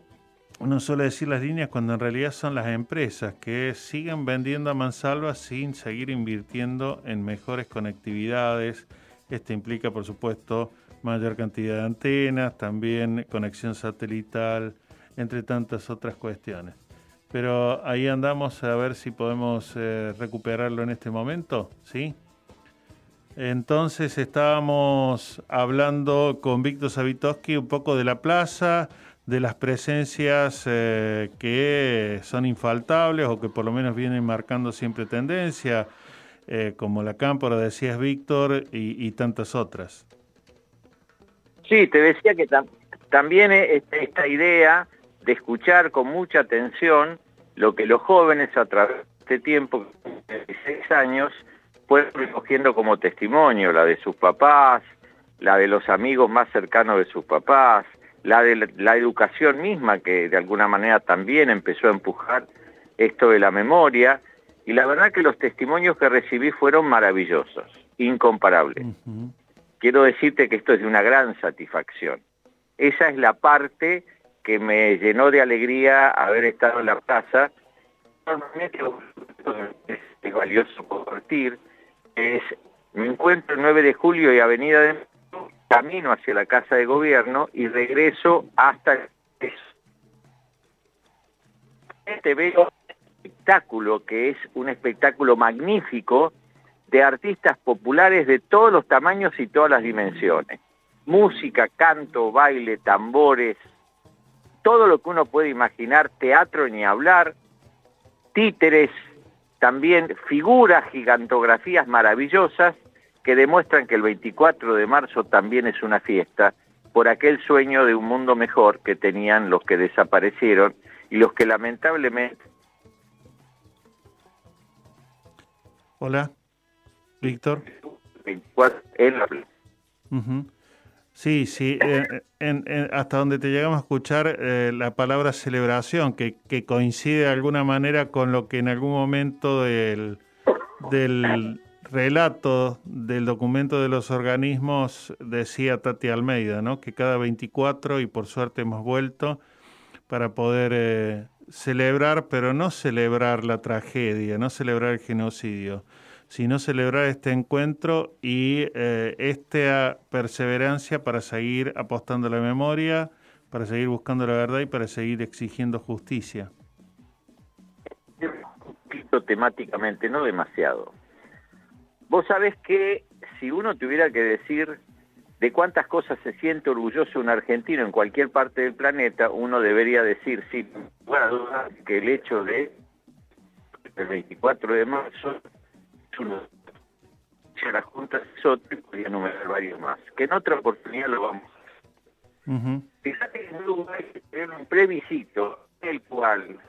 uno suele decir las líneas cuando en realidad son las empresas que siguen vendiendo a mansalva sin seguir invirtiendo en mejores conectividades. Esto implica, por supuesto, mayor cantidad de antenas, también conexión satelital, entre tantas otras cuestiones. Pero ahí andamos a ver si podemos eh, recuperarlo en este momento, ¿sí? Entonces estábamos hablando con Víctor Savitoski un poco de la plaza, de las presencias eh, que son infaltables o que por lo menos vienen marcando siempre tendencia, eh, como la cámpora, decías Víctor, y, y tantas otras. Sí, te decía que tam- también e- este- esta idea de escuchar con mucha atención lo que los jóvenes a través de este tiempo, 16 años, fueron recogiendo como testimonio, la de sus papás, la de los amigos más cercanos de sus papás, la de la, educación misma que de alguna manera también empezó a empujar esto de la memoria, y la verdad que los testimonios que recibí fueron maravillosos, incomparables quiero decirte que esto es de una gran satisfacción. Esa es la parte que me llenó de alegría haber estado en la plaza. Normalmente es, valioso compartir. Es, me encuentro el 9 de julio y Avenida de camino hacia la Casa de Gobierno y regreso hasta este veo espectáculo que es un espectáculo magnífico de artistas populares de todos los tamaños y todas las dimensiones. Música, canto, baile, tambores, todo lo que uno puede imaginar, teatro ni hablar, títeres, también figuras, gigantografías maravillosas que demuestran que el 24 de marzo también es una fiesta por aquel sueño de un mundo mejor que tenían los que desaparecieron y los que lamentablemente Hola, Víctor. 24 en la. Sí, sí, eh, en- en- hasta donde te llegamos a escuchar eh, la palabra celebración, que, que coincide de alguna manera con lo que en algún momento del, del relato del documento de los organismos decía Tati Almeida, ¿no? que cada 24, y por suerte hemos vuelto, para poder eh, celebrar, pero no celebrar la tragedia, no celebrar el genocidio, sino celebrar este encuentro y eh, esta perseverancia para seguir apostando a la memoria, para seguir buscando la verdad y para seguir exigiendo justicia. Temáticamente, no demasiado. Vos sabés que si uno tuviera que decir de cuántas cosas se siente orgulloso un argentino en cualquier parte del planeta, uno debería decir, sí, bueno, que el hecho de el 24 de marzo uno a la Junta es otro y podría enumerar varios más. Que en otra oportunidad lo vamos a hacer. Fíjate que en Uruguay un plebiscito el cual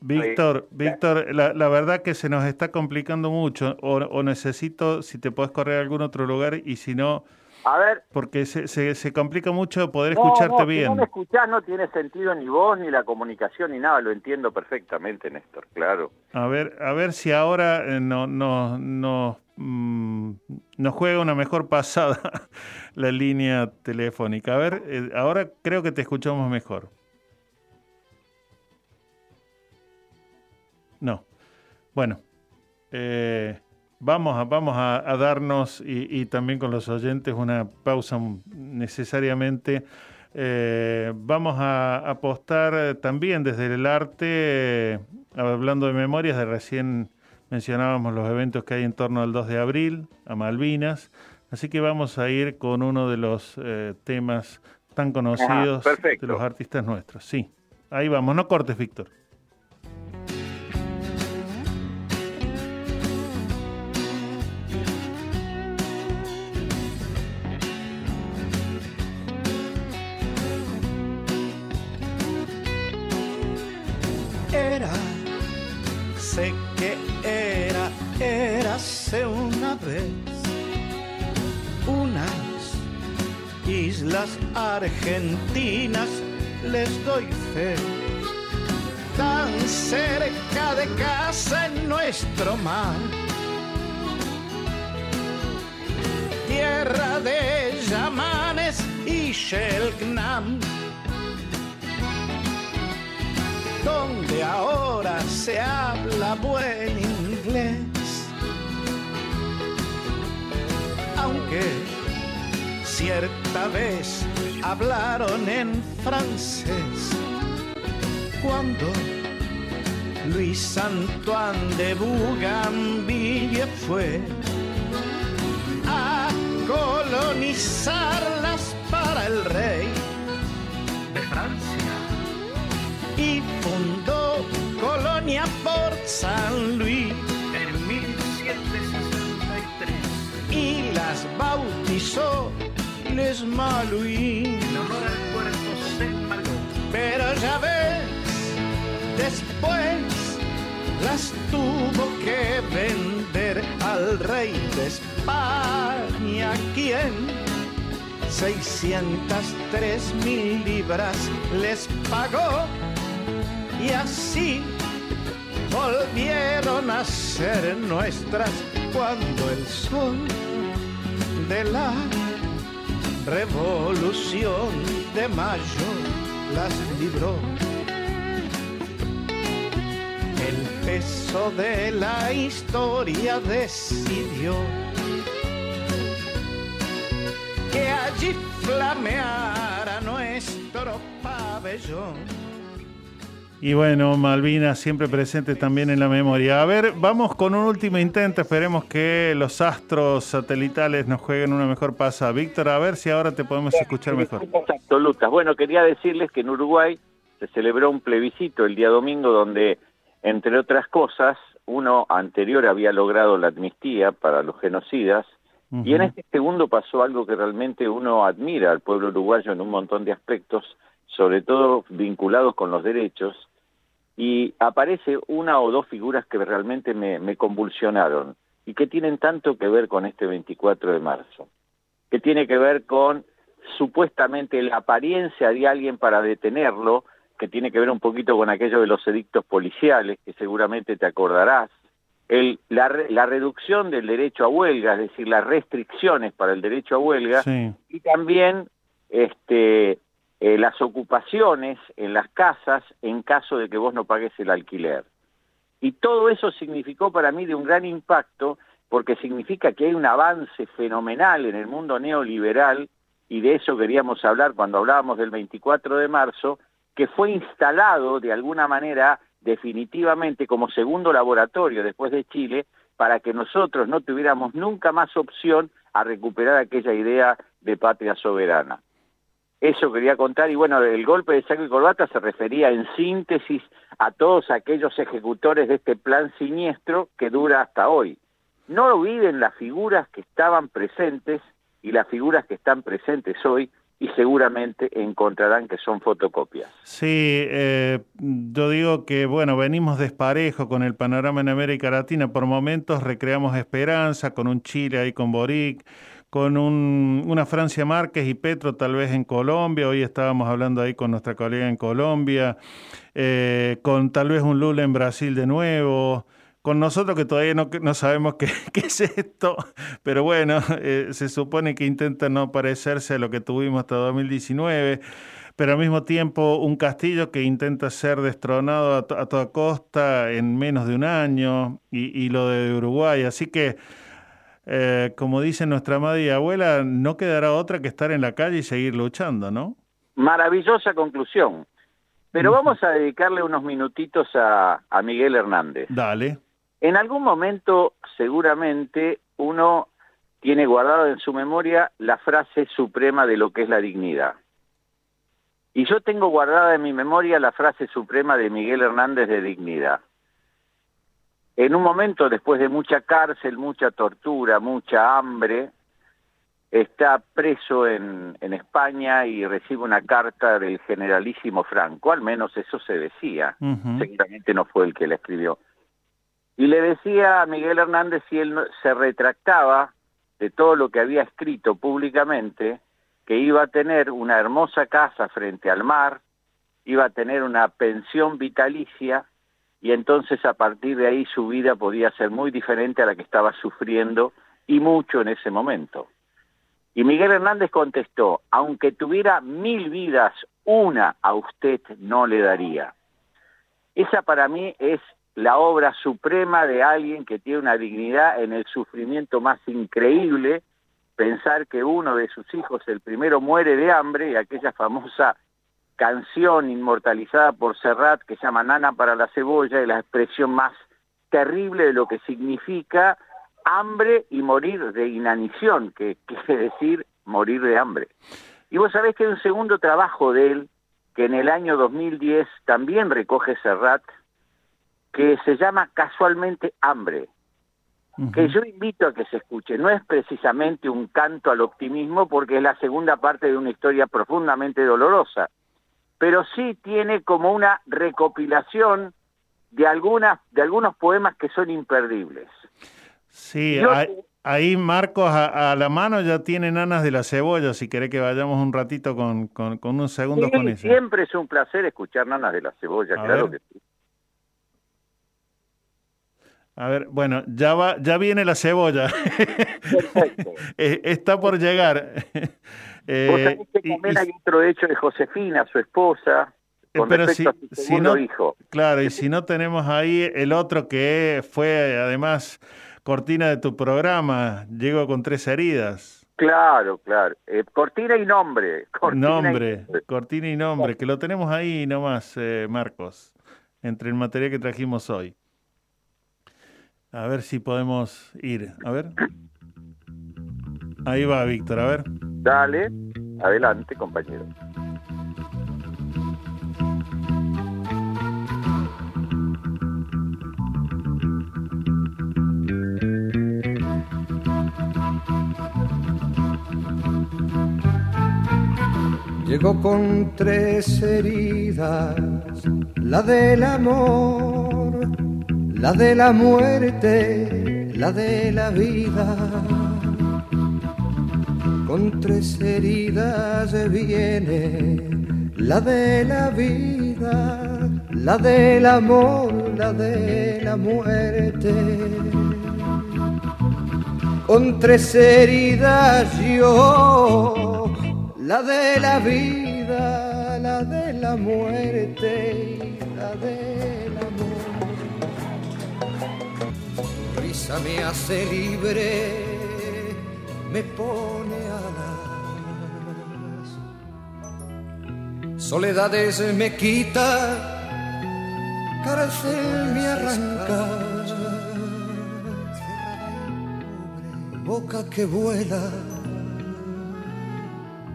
Víctor, Víctor, la, la, verdad que se nos está complicando mucho, o, o, necesito, si te puedes correr a algún otro lugar, y si no, a ver. Porque se, se, se complica mucho poder escucharte no, bien. Si no me escuchás no tiene sentido ni vos, ni la comunicación, ni nada. Lo entiendo perfectamente, Néstor, claro. A ver, a ver si ahora eh, no, no, no, mm, nos juega una mejor pasada la línea telefónica. A ver, eh, ahora creo que te escuchamos mejor. No. Bueno. Eh, Vamos a, vamos a, a darnos y, y, también con los oyentes una pausa necesariamente. Eh, vamos a apostar también desde el arte, eh, hablando de memorias, de recién mencionábamos los eventos que hay en torno al 2 de abril, a Malvinas, así que vamos a ir con uno de los temas tan conocidos ah, de los artistas nuestros. Sí, ahí vamos, no cortes, Víctor. Islas argentinas, les doy fe, tan cerca de casa en nuestro mar. Tierra de Yamanes y Shelgnam donde ahora se habla buen inglés. Aunque cierta vez hablaron en francés, cuando Luis Antoine de Bougainville fue a colonizarlas para el rey de Francia y fundó Colonia Port San Luis en 1763 y las bautizó Les Malouis en honor al puerto Saint Malo. Pero ya ves, después las tuvo que vender al rey de España, quien 603 mil libras les pagó y así volvieron a ser nuestras cuando el sol de la revolución de mayo las libró. El peso de la historia decidió que allí flameara nuestro pabellón. Y bueno, Malvinas siempre presente también en la memoria. A ver, vamos con un último intento. Esperemos que los astros satelitales nos jueguen una mejor pasada. Víctor, a ver si ahora te podemos escuchar mejor. Exacto, Lucas. Bueno, quería decirles que en Uruguay se celebró un plebiscito el día domingo donde, entre otras cosas, uno anterior había logrado la amnistía para los genocidas uh -huh. y en este segundo pasó algo que realmente uno admira al pueblo uruguayo en un montón de aspectos sobre todo vinculados con los derechos, y aparece una o dos figuras que realmente me, me, convulsionaron y que tienen tanto que ver con este 24 de marzo, que tiene que ver con supuestamente la apariencia de alguien para detenerlo, que tiene que ver un poquito con aquello de los edictos policiales, que seguramente te acordarás, el, la, la reducción del derecho a huelga, es decir, las restricciones para el derecho a huelga, sí. y también este, eh, las ocupaciones en las casas en caso de que vos no pagues el alquiler. Y todo eso significó para mí de un gran impacto porque significa que hay un avance fenomenal en el mundo neoliberal y de eso queríamos hablar cuando hablábamos del 24 de marzo, que fue instalado de alguna manera definitivamente como segundo laboratorio después de Chile para que nosotros no tuviéramos nunca más opción a recuperar aquella idea de patria soberana. Eso quería contar y bueno, el golpe de saco y corbata se refería en síntesis a todos aquellos ejecutores de este plan siniestro que dura hasta hoy. No olviden las figuras que estaban presentes y las figuras que están presentes hoy y seguramente encontrarán que son fotocopias. Sí, eh, yo digo que, bueno, venimos desparejo con el panorama en América Latina. Por momentos recreamos esperanza con un Chile ahí con Boric, con un, una Francia Márquez y Petro tal vez en Colombia, hoy estábamos hablando ahí con nuestra colega en Colombia, eh, con tal vez un Lula en Brasil de nuevo, con nosotros que todavía no, no sabemos qué, es esto, pero bueno, eh, se supone que intenta no parecerse a lo que tuvimos hasta 2019 pero al mismo tiempo un castillo que intenta ser destronado a, a toda costa en menos de un año y lo de Uruguay. Así que eh, como dice nuestra madre y abuela, no quedará otra que estar en la calle y seguir luchando, ¿no? Maravillosa conclusión. Pero vamos a dedicarle unos minutitos a, a Miguel Hernández. Dale. En algún momento, seguramente, uno tiene guardado en su memoria la frase suprema de lo que es la dignidad. Y yo tengo guardada en mi memoria la frase suprema de Miguel Hernández de dignidad en un momento después de mucha cárcel, mucha tortura, mucha hambre, está preso en, en, España y recibe una carta del generalísimo Franco, al menos eso se decía, uh -huh. seguramente no fue el que la escribió. Y le decía a Miguel Hernández si él se retractaba de todo lo que había escrito públicamente, que iba a tener una hermosa casa frente al mar, iba a tener una pensión vitalicia, y entonces a partir de ahí su vida podía ser muy diferente a la que estaba sufriendo y mucho en ese momento. Y Miguel Hernández contestó, aunque tuviera mil vidas, una a usted no le daría. Esa para mí es la obra suprema de alguien que tiene una dignidad en el sufrimiento más increíble, pensar que uno de sus hijos, el primero, muere de hambre y aquella famosa canción inmortalizada por Serrat que se llama Nana para la cebolla y la expresión más terrible de lo que significa hambre y morir de inanición, que quiere decir morir de hambre. Y vos sabés que hay un segundo trabajo de él, que en el año 2010 también recoge Serrat, que se llama casualmente Hambre, uh -huh. que yo invito a que se escuche. No es precisamente un canto al optimismo porque es la segunda parte de una historia profundamente dolorosa, pero sí tiene como una recopilación de algunas de algunos poemas que son imperdibles. Sí, Yo, ahí, ahí, Marcos a, a, la mano ya tiene nanas de la cebolla, si querés que vayamos un ratito con, con, con unos segundos sí, con eso. Siempre es un placer escuchar nanas de la cebolla, a claro ver. que sí. A ver, bueno, ya va, ya viene la cebolla. Perfecto. Está por llegar. Eh, Vos sabés que también y, hay otro hecho de Josefina, su esposa, con pero respecto si, a su segundo si no, hijo. Claro, y si no tenemos ahí el otro que fue además cortina de tu programa, llegó con tres heridas. Claro, claro. Eh, cortina y nombre. Cortina nombre, y nombre. cortina y nombre, que lo tenemos ahí nomás, eh, Marcos, entre el material que trajimos hoy. A ver si podemos ir. A ver. Ahí va, Víctor, a ver. Dale, adelante, compañero. Llegó con tres heridas, la del amor, la de la muerte, la de la vida con tres heridas viene la de la vida, la del amor, la de la muerte. Con tres heridas yo, la de la vida, la de la muerte, la del amor. risa me hace libre, me pone alas. Soledades me quita, cárcel me arranca. Boca que vuela,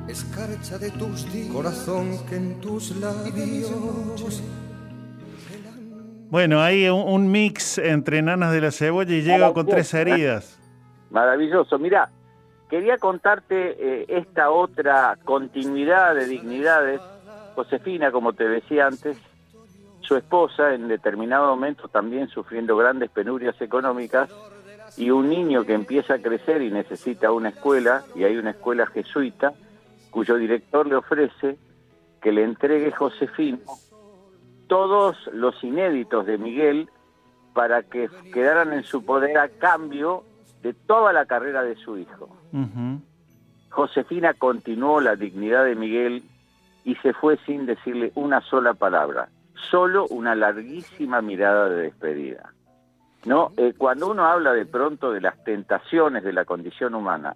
escarcha de tus días, corazón que en tus labios Bueno, hay un, un mix entre Nanas de la Cebolla y Llego con tres heridas. Maravilloso. Mira, quería contarte eh, esta otra continuidad de dignidades. Josefina, como te decía antes, su esposa en determinado momento también sufriendo grandes penurias económicas y un niño que empieza a crecer y necesita una escuela, y hay una escuela jesuita, cuyo director le ofrece que le entregue Josefina todos los inéditos de Miguel para que quedaran en su poder a cambio de toda la carrera de su hijo. Josefina continuó la dignidad de Miguel y se fue sin decirle una sola palabra, solo una larguísima mirada de despedida. No, Eh, cuando uno habla de pronto de las tentaciones de la condición humana,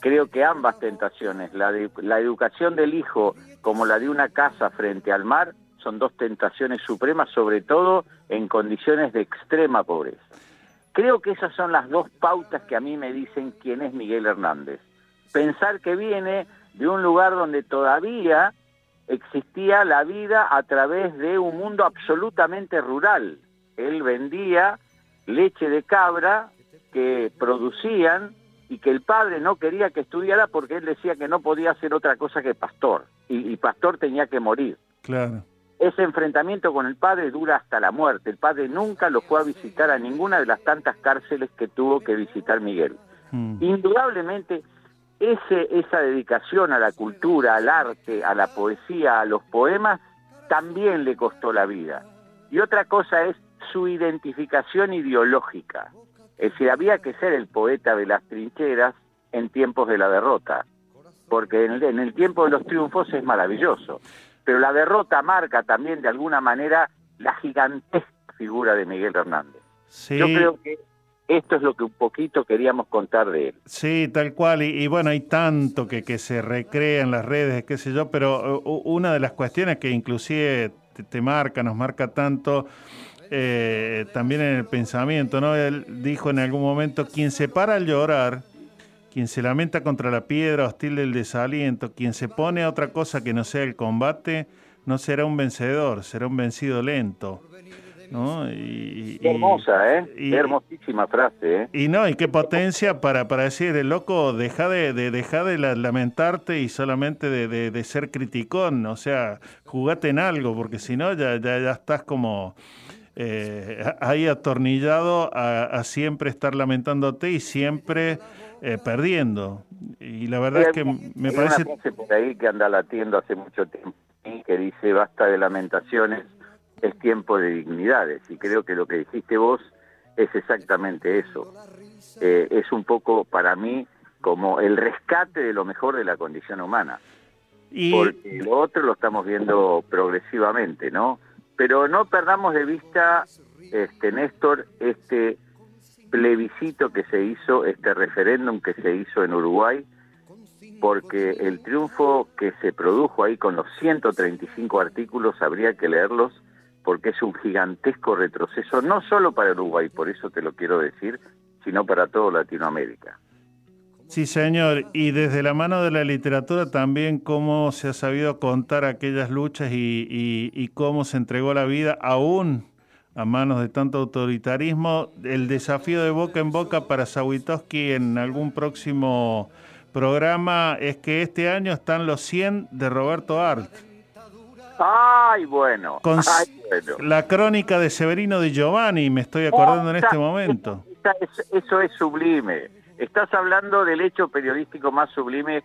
creo que ambas tentaciones, la de la educación del hijo como la de una casa frente al mar, son dos tentaciones supremas, sobre todo en condiciones de extrema pobreza. Creo que esas son las dos pautas que a mí me dicen quién es Miguel Hernández. Pensar que viene de un lugar donde todavía existía la vida a través de un mundo absolutamente rural. Él vendía leche de cabra que producían y que el padre no quería que estudiara porque él decía que no podía hacer otra cosa que pastor y, y pastor tenía que morir. Claro. Ese enfrentamiento con el padre dura hasta la muerte. El padre nunca lo fue a visitar a ninguna de las tantas cárceles que tuvo que visitar Miguel. Indudablemente, ese, esa dedicación a la cultura, al arte, a la poesía, a los poemas, también le costó la vida. Y otra cosa es su identificación ideológica. Es decir, había que ser el poeta de las trincheras en tiempos de la derrota, porque en el, en el tiempo de los triunfos es maravilloso. Pero la derrota marca también de alguna manera la gigantesca figura de Miguel Hernández. Sí. Yo creo que esto es lo que un poquito queríamos contar de él. Sí, tal cual. Y, y bueno, hay tanto que, que se recrea en las redes, qué sé yo, pero uh, una de las cuestiones que inclusive te, te marca, nos marca tanto, eh, también en el pensamiento, ¿no? Él dijo en algún momento, quien se para al llorar, quien se lamenta contra la piedra hostil del desaliento, quien se pone a otra cosa que no sea el combate, no será un vencedor, será un vencido lento. ¿no? Y, Qué hermosa, ¿eh? y- Qué hermosísima frase, ¿eh? y no, y qué potencia para, para decir, el loco, deja de, de, deja de la- lamentarte y solamente de, de- de ser criticón, o sea, jugate en algo, porque si no ya, ya, ya estás como eh, ahí atornillado a, a siempre estar lamentándote y siempre eh, perdiendo. Y la verdad es que me Hay parece... una por ahí que anda latiendo hace mucho tiempo que dice basta de lamentaciones, es tiempo de dignidades. Y creo que lo que dijiste vos es exactamente eso. Eh, es un poco para mí como el rescate de lo mejor de la condición humana. Y- Porque lo otro lo estamos viendo progresivamente, ¿no? Pero no perdamos de vista, este Néstor, este plebiscito que se hizo, este referéndum que se hizo en Uruguay, porque el triunfo que se produjo ahí con los 135 artículos habría que leerlos porque es un gigantesco retroceso, no solo para Uruguay, por eso te lo quiero decir, sino para toda Latinoamérica. Sí, señor. Y desde la mano de la literatura también cómo se ha sabido contar aquellas luchas y, y- y cómo se entregó la vida aún a manos de tanto autoritarismo. El desafío de boca en boca para Sawitowski en algún próximo programa es que este año están los 100 de Roberto Art. Ay, bueno. Con Ay, bueno. la crónica de Severino de Giovanni, me estoy acordando en este momento. Eso es sublime. Estás hablando del hecho periodístico más sublime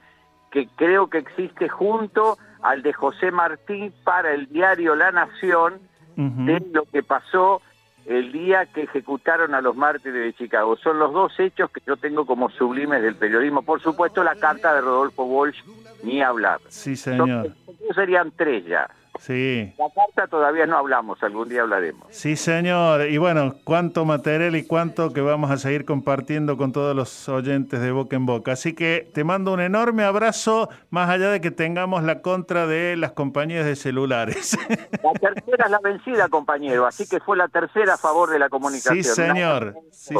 que creo que existe junto al de José Martí para el diario La Nación de lo que pasó el día que ejecutaron a los mártires de Chicago. Son los dos hechos que yo tengo como sublimes del periodismo. Por supuesto, la carta de Rodolfo Walsh, ni hablar. Sí, señor. Son- serían tres ya. Sí. La carta todavía no hablamos, algún día hablaremos. Sí, señor. Y bueno, cuánto material y cuánto que vamos a seguir compartiendo con todos los oyentes de Boca en Boca. Así que te mando un enorme abrazo, más allá de que tengamos la contra de las compañías de celulares. La tercera es la vencida, compañero, así que fue la tercera a favor de la comunicación. Sí, señor. Sí,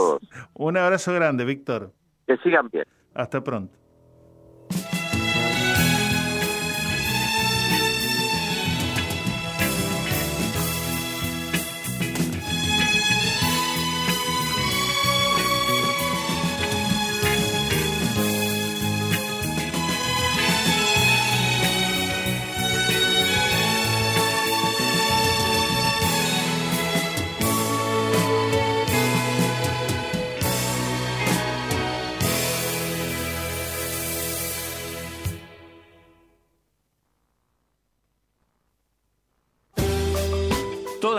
un abrazo grande, Víctor. Que sigan bien. Hasta pronto.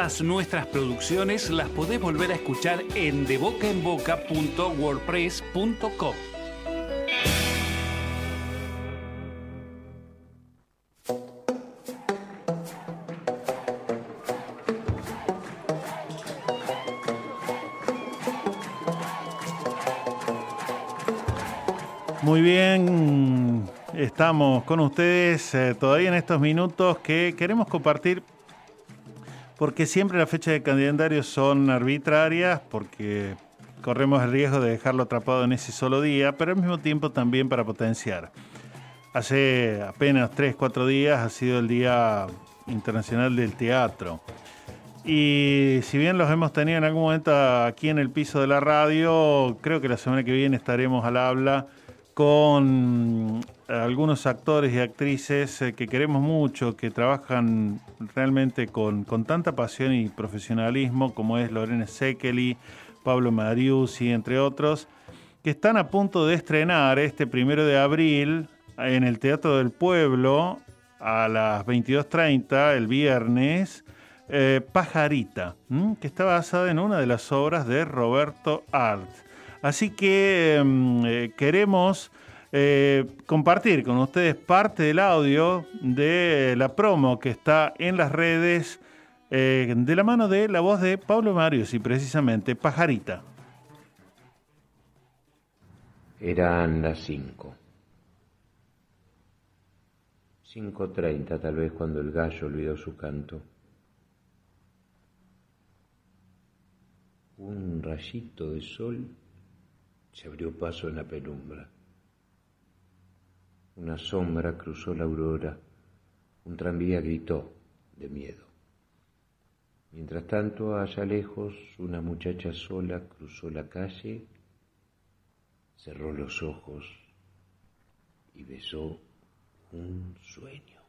Nuestras producciones las podés volver a escuchar en debocaenboca.wordpress.com. Muy bien, estamos con ustedes eh, todavía en estos minutos que queremos compartir porque siempre las fechas de calendario son arbitrarias, porque corremos el riesgo de dejarlo atrapado en ese solo día, pero al mismo tiempo también para potenciar. Hace apenas 3, 4 días ha sido el Día Internacional del Teatro. Y si bien los hemos tenido en algún momento aquí en el piso de la radio, creo que la semana que viene estaremos al habla con algunos actores y actrices eh, que queremos mucho, que trabajan realmente con, con tanta pasión y profesionalismo, como es Lorena Sekeli, Pablo Mariusi, entre otros, que están a punto de estrenar este primero de abril en el Teatro del Pueblo a las 22.30 el viernes, eh, Pajarita, que está basada en una de las obras de Roberto Art. Así que mm, eh, queremos eh, compartir con ustedes parte del audio de la promo que está en las redes eh, de la mano de la voz de Pablo Marius y precisamente Pajarita. Eran las cinco. 5.30 tal vez cuando el gallo olvidó su canto. Un rayito de sol se abrió paso en la penumbra. Una sombra cruzó la aurora. Un tranvía gritó de miedo. Mientras tanto, allá lejos, una muchacha sola cruzó la calle, cerró los ojos y besó un sueño.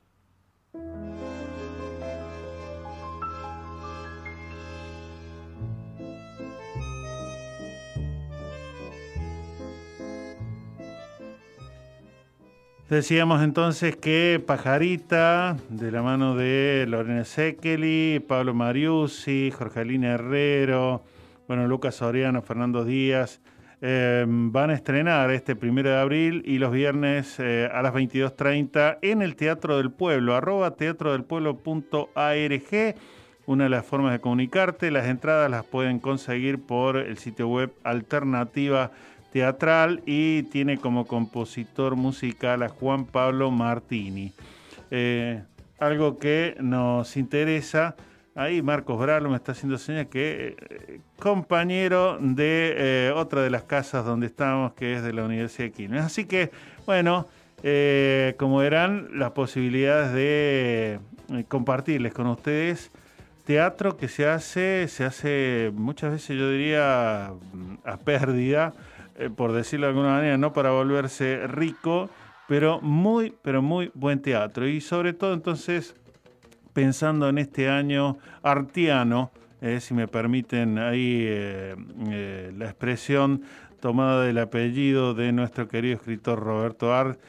Decíamos entonces que Pajarita, de la mano de Lorena Sekeli, Pablo Mariusi, Jorgelina Herrero, bueno, Lucas Soriano, Fernando Díaz, eh, van a estrenar este primero de abril y los viernes eh, a las 22.30 en el Teatro del Pueblo, arroba teatrodelpueblo.arg, una de las formas de comunicarte. Las entradas las pueden conseguir por el sitio web Alternativa teatral y tiene como compositor musical a Juan Pablo Martini. Eh, algo que nos interesa, ahí Marcos Bralo me está haciendo señas que eh, compañero de eh, otra de las casas donde estamos, que es de la Universidad de Quilmes. Así que, bueno, eh, como verán, las posibilidades de compartirles con ustedes teatro que se hace, se hace muchas veces yo diría a pérdida, eh, por decirlo de alguna manera, no para volverse rico, pero muy, pero muy buen teatro. Y sobre todo entonces, pensando en este año artiano, eh, si me permiten ahí eh, la expresión tomada del apellido de nuestro querido escritor Roberto Art,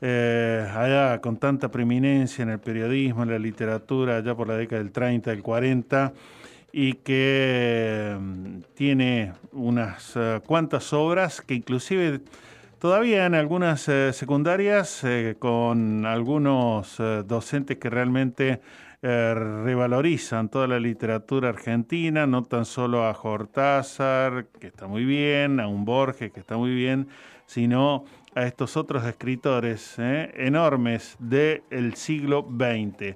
allá con tanta preeminencia en el periodismo, en la literatura, allá por la década del 30, del 40, y que mm, tiene unas eh, cuantas obras que inclusive todavía en algunas eh, secundarias, eh, con algunos docentes que realmente revalorizan toda la literatura argentina, no tan solo a Cortázar, que está muy bien, a un Borges, que está muy bien, sino a estos otros escritores enormes del siglo XX.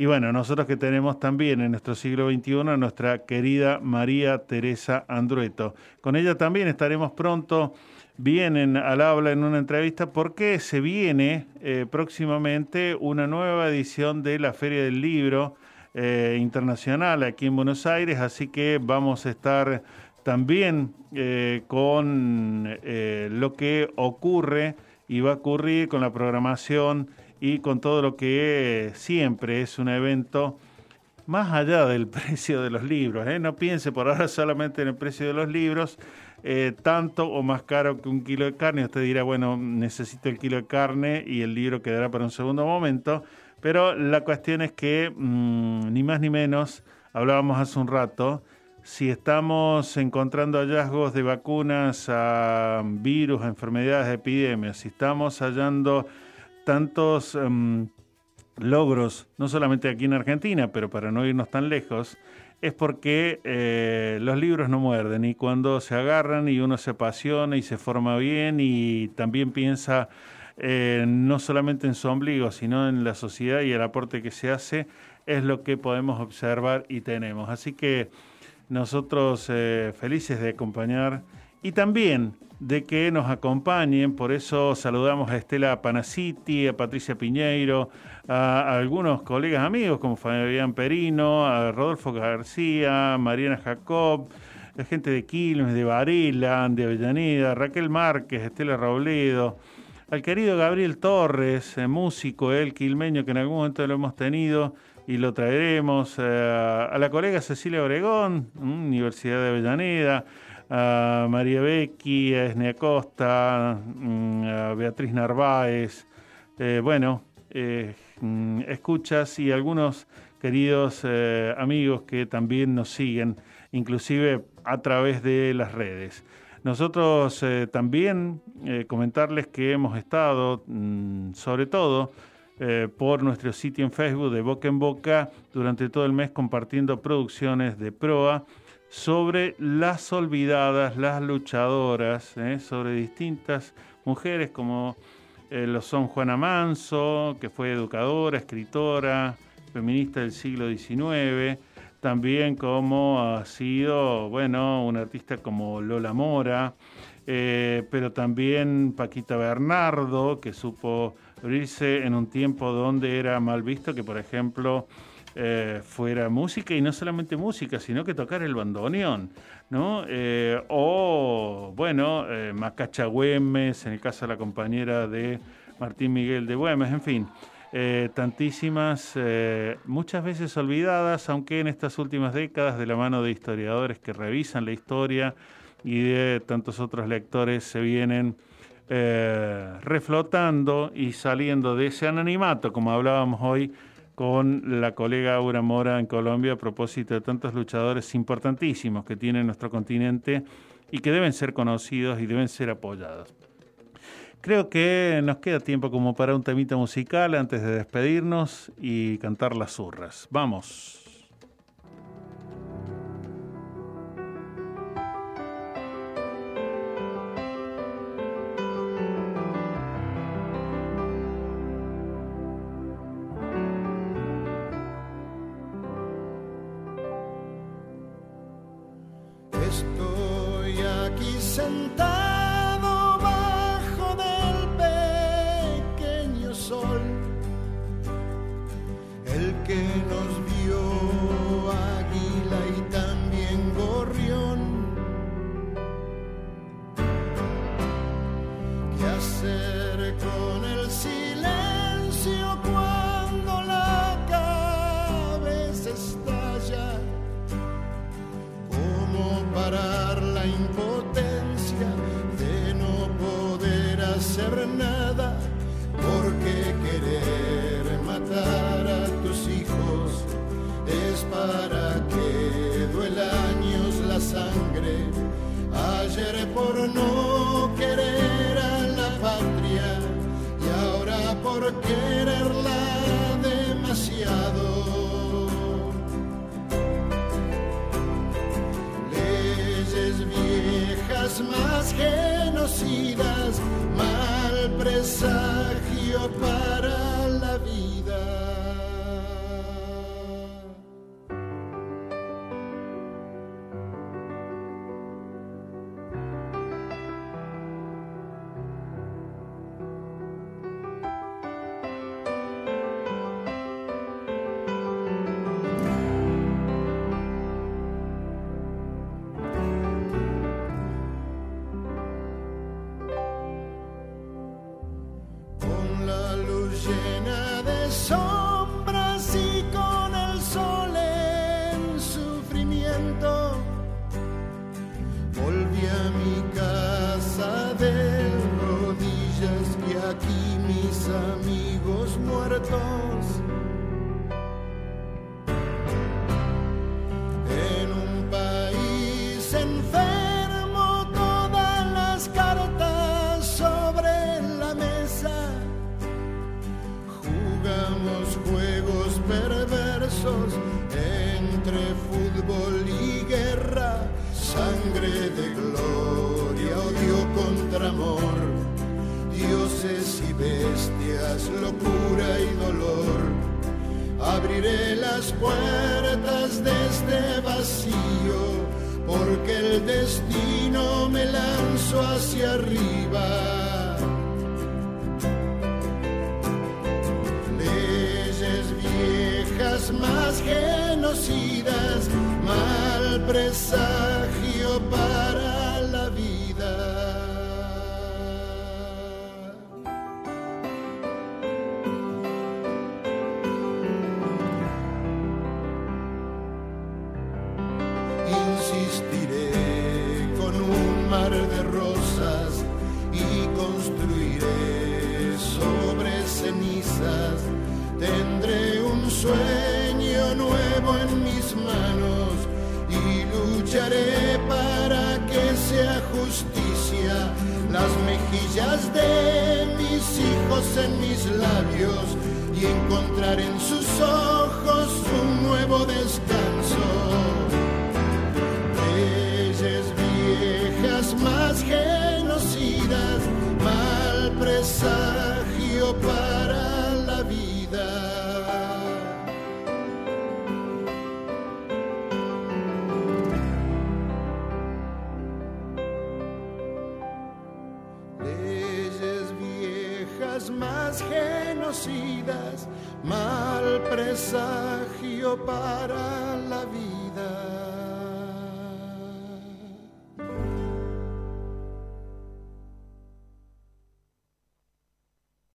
Y bueno, nosotros que tenemos también en nuestro siglo XXI a nuestra querida María Teresa Andrueto. Con ella también estaremos pronto vienen al habla en una entrevista porque se viene eh, próximamente una nueva edición de la Feria del Libro eh, Internacional aquí en Buenos Aires, así que vamos a estar también eh, con lo que ocurre y va a ocurrir con la programación y con todo lo que siempre es un evento más allá del precio de los libros. No piense por ahora solamente en el precio de los libros, eh, tanto o más caro que un kilo de carne. Usted dirá, bueno, necesito el kilo de carne y el libro quedará para un segundo momento. Pero la cuestión es que, mm, ni más ni menos, hablábamos hace un rato, si estamos encontrando hallazgos de vacunas a virus, a enfermedades, a epidemias, si estamos hallando tantos em, logros, no solamente aquí en Argentina, pero para no irnos tan lejos, es porque eh, los libros no muerden y cuando se agarran y uno se apasiona y se forma bien y también piensa eh, no solamente en su ombligo, sino en la sociedad y el aporte que se hace, es lo que podemos observar y tenemos. Así que nosotros eh, felices de acompañar y también de que nos acompañen, por eso saludamos a Estela Panaciti, a Patricia Piñeiro, a, algunos colegas amigos como Fabián Perino, a Rodolfo García, Mariana Jacob, la gente de Quilmes, de Varela, de Avellaneda, Raquel Márquez, Estela Robledo, al querido Gabriel Torres, eh, músico, el quilmeño que en algún momento lo hemos tenido y lo traeremos, eh, a la colega Cecilia Obregón, mm, Universidad de Avellaneda, a María Becky, a Esne Acosta, mm, a Beatriz Narváez, eh, bueno, Mm, escuchas y algunos queridos eh, amigos que también nos siguen, inclusive a través de las redes. Nosotros eh, también eh, comentarles que hemos estado, mm, sobre todo, por nuestro sitio en Facebook de Boca en Boca durante todo el mes compartiendo producciones de proa sobre las olvidadas, las luchadoras, sobre distintas mujeres como eh, lo son Juana Manso, que fue educadora, escritora, feminista del siglo XIX, también como ha sido, bueno, un artista como Lola Mora, eh, pero también Paquita Bernardo, que supo abrirse en un tiempo donde era mal visto que, por ejemplo, eh, fuera música y no solamente música, sino que tocar el bandoneón. ¿no? Eh, o, bueno, eh, Macacha Güemes, en el caso de la compañera de Martín Miguel de Güemes, en fin. Eh, tantísimas, muchas veces olvidadas, aunque en estas últimas décadas, de la mano de historiadores que revisan la historia y de tantos otros lectores, se vienen reflotando y saliendo de ese anonimato, como hablábamos hoy, con la colega Aura Mora en Colombia a propósito de tantos luchadores importantísimos que tiene nuestro continente y que deben ser conocidos y deben ser apoyados. Creo que nos queda tiempo como para un temita musical antes de despedirnos y cantar las zurras. Vamos.